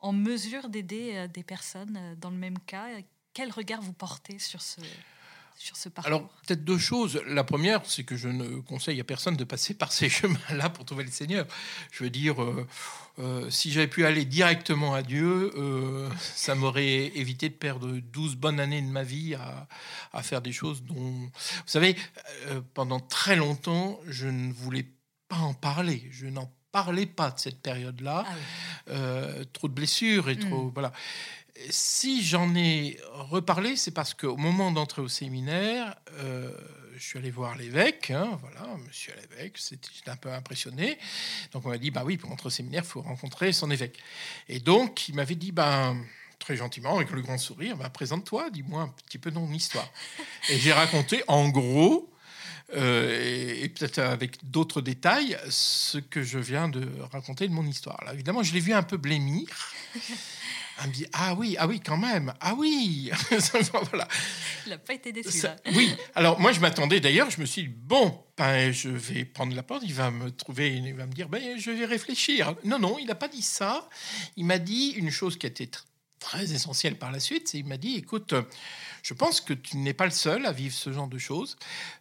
en mesure d'aider des personnes dans le même cas quel regard vous portez sur ce, sur ce parcours Alors, peut-être deux choses. La première, c'est que je ne conseille à personne de passer par ces [LAUGHS] chemins-là pour trouver le Seigneur. Je veux dire, euh, euh, si j'avais pu aller directement à Dieu, euh, ça m'aurait évité de perdre 12 bonnes années de ma vie à, à faire des choses dont... Vous savez, pendant très longtemps, je ne voulais pas en parler. Je n'en parlais pas de cette période-là. Ah trop de blessures et trop... Hmm. Voilà si j'en ai reparlé, c'est parce qu'au moment d'entrer au séminaire, euh, je suis allé voir l'évêque, hein, voilà, monsieur l'évêque, j'étais un peu impressionné. Donc on m'a dit, bah oui, pour entrer au séminaire, il faut rencontrer son évêque. Et donc il m'avait dit, ben très gentiment, avec le grand sourire, bah, présente-toi, dis-moi un petit peu ton histoire. [LAUGHS] Et j'ai raconté en gros, euh, et, peut-être avec d'autres détails, ce que je viens de raconter de mon histoire. Là, évidemment, je l'ai vu un peu blêmir. [LAUGHS] Elle me dit Ah oui, ah oui, quand même, ah oui [LAUGHS] voilà. Il n'a pas été déçu. oui, [LAUGHS] alors moi je m'attendais d'ailleurs, je me suis dit Bon, ben, je vais prendre la porte, il va me trouver, il va me dire ben, Je vais réfléchir. Non, non, il n'a pas dit ça. Il m'a dit une chose qui a été très essentielle par la suite c'est il m'a dit Écoute, je pense que tu n'es pas le seul à vivre ce genre de choses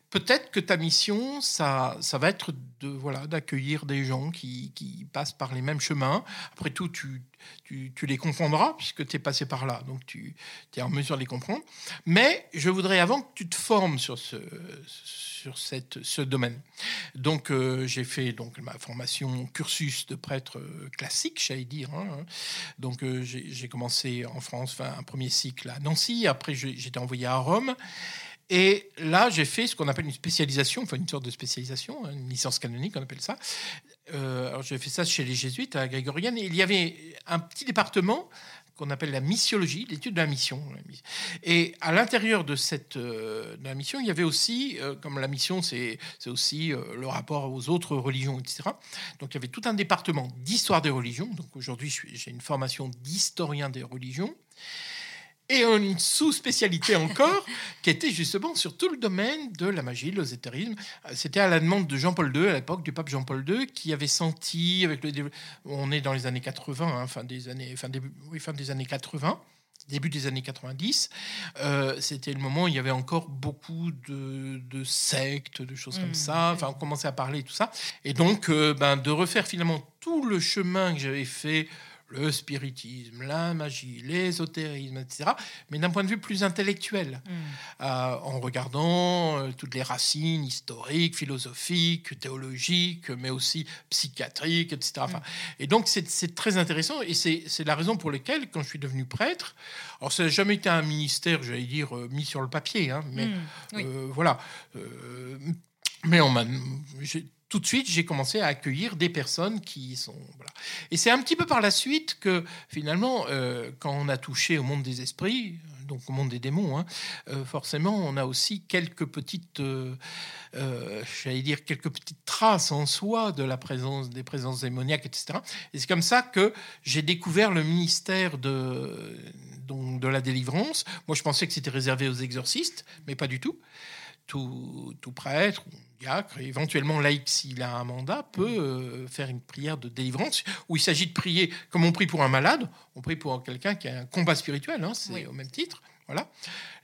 peut-être que ta mission, ça, ça va être de voilà d'accueillir des gens qui, qui, passent par les mêmes chemins. Après tout, tu, tu, les comprendras puisque tu es passé par là, donc tu es en mesure de les comprendre. Mais je voudrais avant que tu te formes sur ce, sur cette, ce domaine. Donc euh, j'ai fait donc ma formation cursus de prêtre euh, classique, j'allais dire. Hein. Donc euh, j'ai commencé en France, un premier cycle à Nancy. Après j'étais envoyé à Rome. Et là, j'ai fait ce qu'on appelle une spécialisation, enfin une sorte de spécialisation, hein, une licence canonique, on appelle ça. Euh, alors j'ai fait ça chez les jésuites à Grégorienne. Il y avait un petit département qu'on appelle la missiologie, l'étude de la mission. Et à l'intérieur de cette euh, de la mission, il y avait aussi, euh, comme la mission, c'est aussi le rapport aux autres religions, etc. Donc il y avait tout un département d'histoire des religions. Donc aujourd'hui, j'ai une formation d'historien des religions. Et une sous-spécialité encore [LAUGHS] qui était justement sur tout le domaine de la magie, l'ésotérisme. C'était à la demande de Jean-Paul II, à l'époque du pape Jean-Paul II, qui avait senti, avec le on est dans les années 80, hein, fin, des années, fin, début, oui, fin des années 80, début des années 90, euh, c'était le moment où il y avait encore beaucoup de, sectes, de choses comme mmh. ça. Enfin, on commençait à parler tout ça. Et donc, euh, ben, de refaire finalement tout le chemin que j'avais fait le spiritisme, la magie, l'ésotérisme, etc., mais d'un point de vue plus intellectuel, hmm. euh, en regardant euh, toutes les racines historiques, philosophiques, théologiques, mais aussi psychiatriques, etc. Hmm. Et donc, c'est très intéressant, et c'est la raison pour laquelle, quand je suis devenu prêtre, alors ça n'a jamais été un ministère, j'allais dire, euh, mis sur le papier, hein, mais hmm. voilà. mais on m'a tout de suite, j'ai commencé à accueillir des personnes qui sont. Voilà. Et c'est un petit peu par la suite que, finalement, euh, quand on a touché au monde des esprits, donc au monde des démons, hein, euh, forcément, on a aussi quelques petites, euh, j'allais dire, quelques petites traces en soi de la présence, des présences démoniaques, etc. Et c'est comme ça que j'ai découvert le ministère de, donc, de la délivrance. Moi, je pensais que c'était réservé aux exorcistes, mais pas du tout. Tout, tout prêtre, diacre, éventuellement laïc s'il a un mandat, peut euh, faire une prière de délivrance où il s'agit de prier comme on prie pour un malade, on prie pour quelqu'un qui a un combat spirituel, hein, c'est au même titre. Voilà.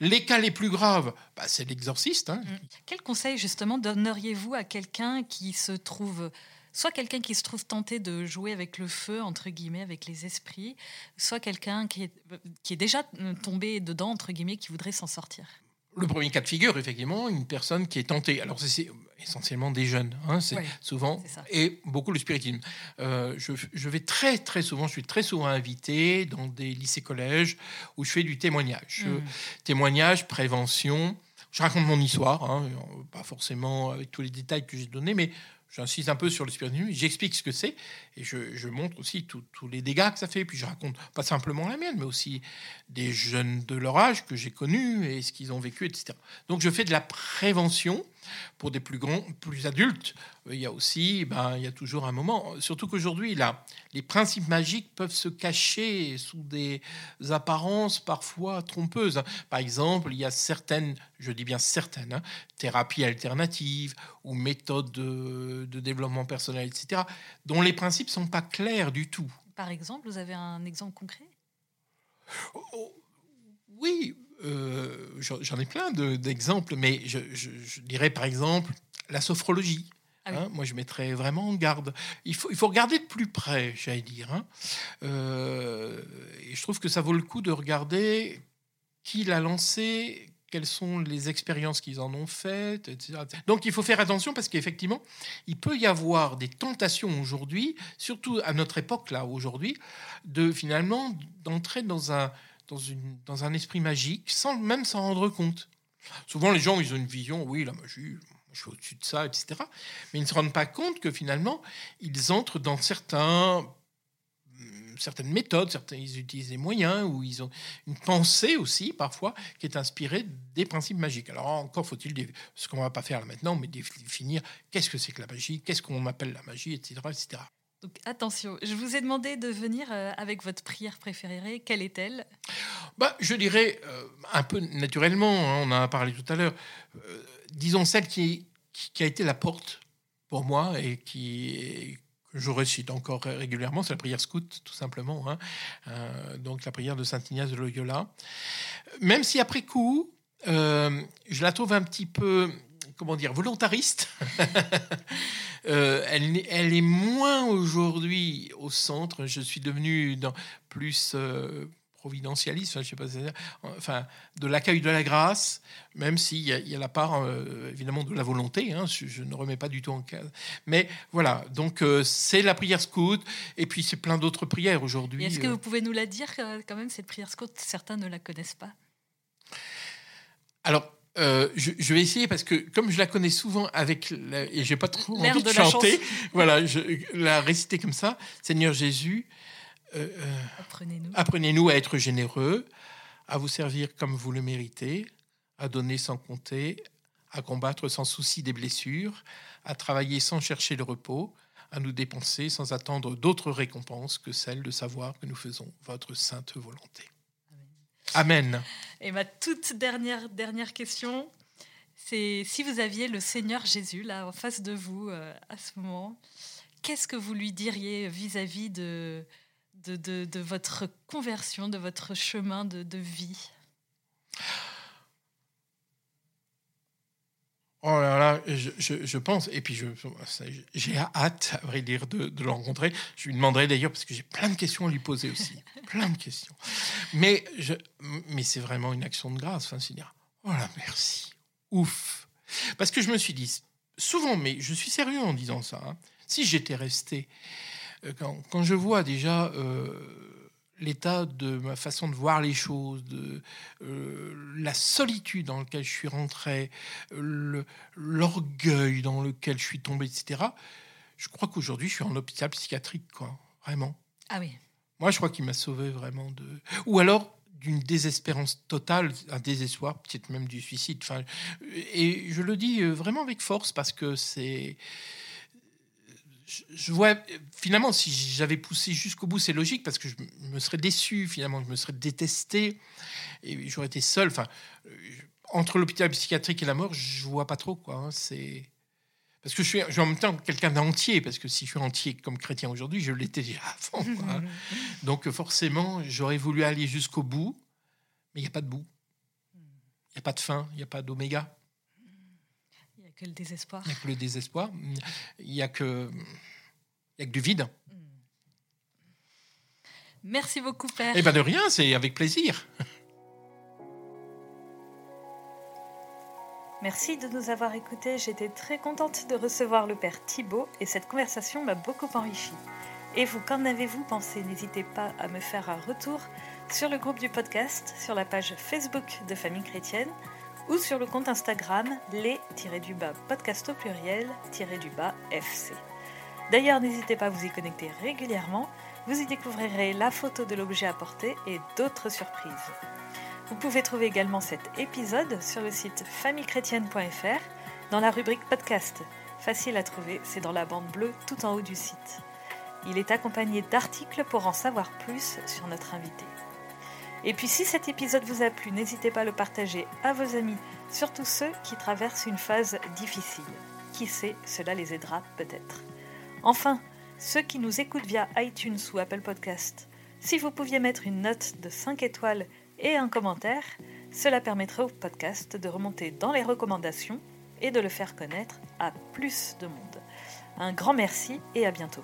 Les cas les plus graves, bah, c'est l'exorciste. Hein. Mm. Quel conseil justement donneriez-vous à quelqu'un qui se trouve soit quelqu'un qui se trouve tenté de jouer avec le feu, entre guillemets, avec les esprits, soit quelqu'un qui est, qui est déjà tombé dedans, entre guillemets, qui voudrait s'en sortir? Le premier cas de figure, effectivement, une personne qui est tentée. Alors, c'est essentiellement des jeunes, hein, c'est souvent, et beaucoup le spiritisme. Euh, je, vais très, très souvent, je suis très souvent invité dans des lycées-collèges où je fais du témoignage. Hmm. Témoignage, prévention. Je raconte mon histoire, hein, pas forcément avec tous les détails que j'ai donnés, mais j'insiste un peu sur le spiritisme, j'explique ce que c'est et je, montre aussi tous les dégâts que ça fait. Puis je raconte pas simplement la mienne, mais aussi des jeunes de leur âge que j'ai connus et ce qu'ils ont vécu, etc. Donc je fais de la prévention pour des plus grands, plus adultes. Il y a aussi, ben, il y a toujours un moment, surtout qu'aujourd'hui, là, les principes magiques peuvent se cacher sous des apparences parfois trompeuses. Par exemple, il y a certaines, je dis bien certaines, hein, thérapies alternatives ou méthodes de, de développement personnel, etc., dont les principes sont pas clairs du tout. Par exemple, vous avez un exemple concret? Oh, oh, Oui, euh, j'en ai plein d'exemples, mais je, dirais par exemple la sophrologie. Ah hein. moi, je mettrais vraiment en garde. Il faut, il faut regarder de plus près, j'allais dire. Hein. Euh, et je trouve que ça vaut le coup de regarder qui l'a lancé, quelles sont les expériences qu'ils en ont faites, etc. Donc il faut faire attention parce qu'effectivement, il peut y avoir des tentations aujourd'hui, surtout à notre époque là aujourd'hui, de finalement d'entrer dans un, dans, une, dans un esprit magique sans même s'en rendre compte. Souvent les gens ils ont une vision, oui la magie, je suis au-dessus de ça, etc. Mais ils ne se rendent pas compte que finalement ils entrent dans certains certaines méthodes, certains, ils utilisent des moyens, ou ils ont une pensée aussi, parfois, qui est inspirée des principes magiques. Alors encore faut-il, ce qu'on ne va pas faire là maintenant, mais définir qu'est-ce que c'est que la magie, qu'est-ce qu'on appelle la magie, etc. etc. Attention, je vous ai demandé de venir euh, avec votre prière préférée. Quelle est-elle? Bah, Je dirais euh, un peu naturellement, hein, on en a parlé tout à l'heure, euh, disons celle qui, a été la porte pour moi et qui, je récite encore régulièrement, c'est la prière scout, tout simplement. Hein. Donc la prière de Saint Ignace de Loyola. Même si après coup, je la trouve un petit peu, comment dire, volontariste. [LAUGHS] Euh, elle, elle, est moins aujourd'hui au centre. Je suis devenu dans, plus providentialiste, je sais pas, enfin, de l'accueil de la grâce, même s'il y, y, a la part euh, évidemment de la volonté, hein, je, ne remets pas du tout en cas. Mais voilà, donc euh, c'est la prière scout, et puis c'est plein d'autres prières aujourd'hui. Est-ce que vous pouvez nous la dire quand même, cette prière scout Certains ne la connaissent pas? Alors, euh, je, vais essayer parce que comme je la connais souvent avec la, et j'ai pas trop envie de, de chanter, [LAUGHS] voilà, je la réciter comme ça. Seigneur Jésus, euh, euh, apprenez-nous. à être généreux, à vous servir comme vous le méritez, à donner sans compter, à combattre sans souci des blessures, à travailler sans chercher le repos, à nous dépenser sans attendre d'autres récompenses que celle de savoir que nous faisons votre sainte volonté. Amen. Et ma toute dernière, dernière question, c'est si vous aviez le Seigneur Jésus là en face de vous euh, à ce moment, qu'est-ce que vous lui diriez vis-à-vis de, votre conversion, de votre chemin de vie? Oh là là, je, je, pense, et puis j'ai hâte, à vrai dire, de, de, le rencontrer. Je lui demanderai d'ailleurs, parce que j'ai plein de questions à lui poser aussi. [LAUGHS] plein de questions. Mais, je, mais c'est vraiment une action de grâce. Enfin, c'est dire, oh là, merci. Ouf. Parce que je me suis dit, souvent, mais je suis sérieux en disant ça, hein, si j'étais resté, euh, quand, quand, je vois déjà. Euh, l'état de ma façon de voir les choses, de euh, la solitude dans laquelle je suis rentré, l'orgueil dans lequel je suis tombé, etc. Je crois qu'aujourd'hui, je suis en hôpital psychiatrique, quoi, vraiment. Ah oui. Moi, je crois qu'il m'a sauvé vraiment de. Ou alors d'une désespérance totale, un désespoir, peut-être même du suicide. Enfin, et je le dis euh, vraiment avec force parce que c'est je vois finalement si j'avais poussé jusqu'au bout, c'est logique parce que je me serais déçu finalement, je me serais détesté et j'aurais été seul. Enfin, euh, entre l'hôpital psychiatrique et la mort, je vois pas trop quoi. Hein, c'est parce que je suis, je suis, en même temps quelqu'un d'entier parce que si je suis entier comme chrétien aujourd'hui, je l'étais déjà [LAUGHS] avant. [LAUGHS] Hein. Donc forcément, j'aurais voulu aller jusqu'au bout, mais il n'y a pas de bout. Il n'y a pas de fin, il n'y a pas d'oméga que le désespoir. Il n'y a que le désespoir. Il n'y a que, il y a que du vide. Merci beaucoup, Père. Eh bien, de rien, c'est avec plaisir. Merci de nous avoir écoutés. J'étais très contente de recevoir le Père Thibault et cette conversation m'a beaucoup enrichi. Et vous, qu'en avez-vous pensé? N'hésitez pas à me faire un retour sur le groupe du podcast, sur la page Facebook de Famille Chrétienne ou sur le compte Instagram les-du-bas podcast au pluriel-du-bas FC. D'ailleurs, n'hésitez pas à vous y connecter régulièrement, vous y découvrirez la photo de l'objet apporté et d'autres surprises. Vous pouvez trouver également cet épisode sur le site famillechrétienne.fr dans la rubrique podcast. Facile à trouver, c'est dans la bande bleue tout en haut du site. Il est accompagné d'articles pour en savoir plus sur notre invité. Et puis si cet épisode vous a plu, n'hésitez pas à le partager à vos amis, surtout ceux qui traversent une phase difficile. Qui sait, cela les aidera peut-être. Enfin, ceux qui nous écoutent via iTunes ou Apple Podcast, si vous pouviez mettre une note de 5 étoiles et un commentaire, cela permettrait au podcast de remonter dans les recommandations et de le faire connaître à plus de monde. Un grand merci et à bientôt.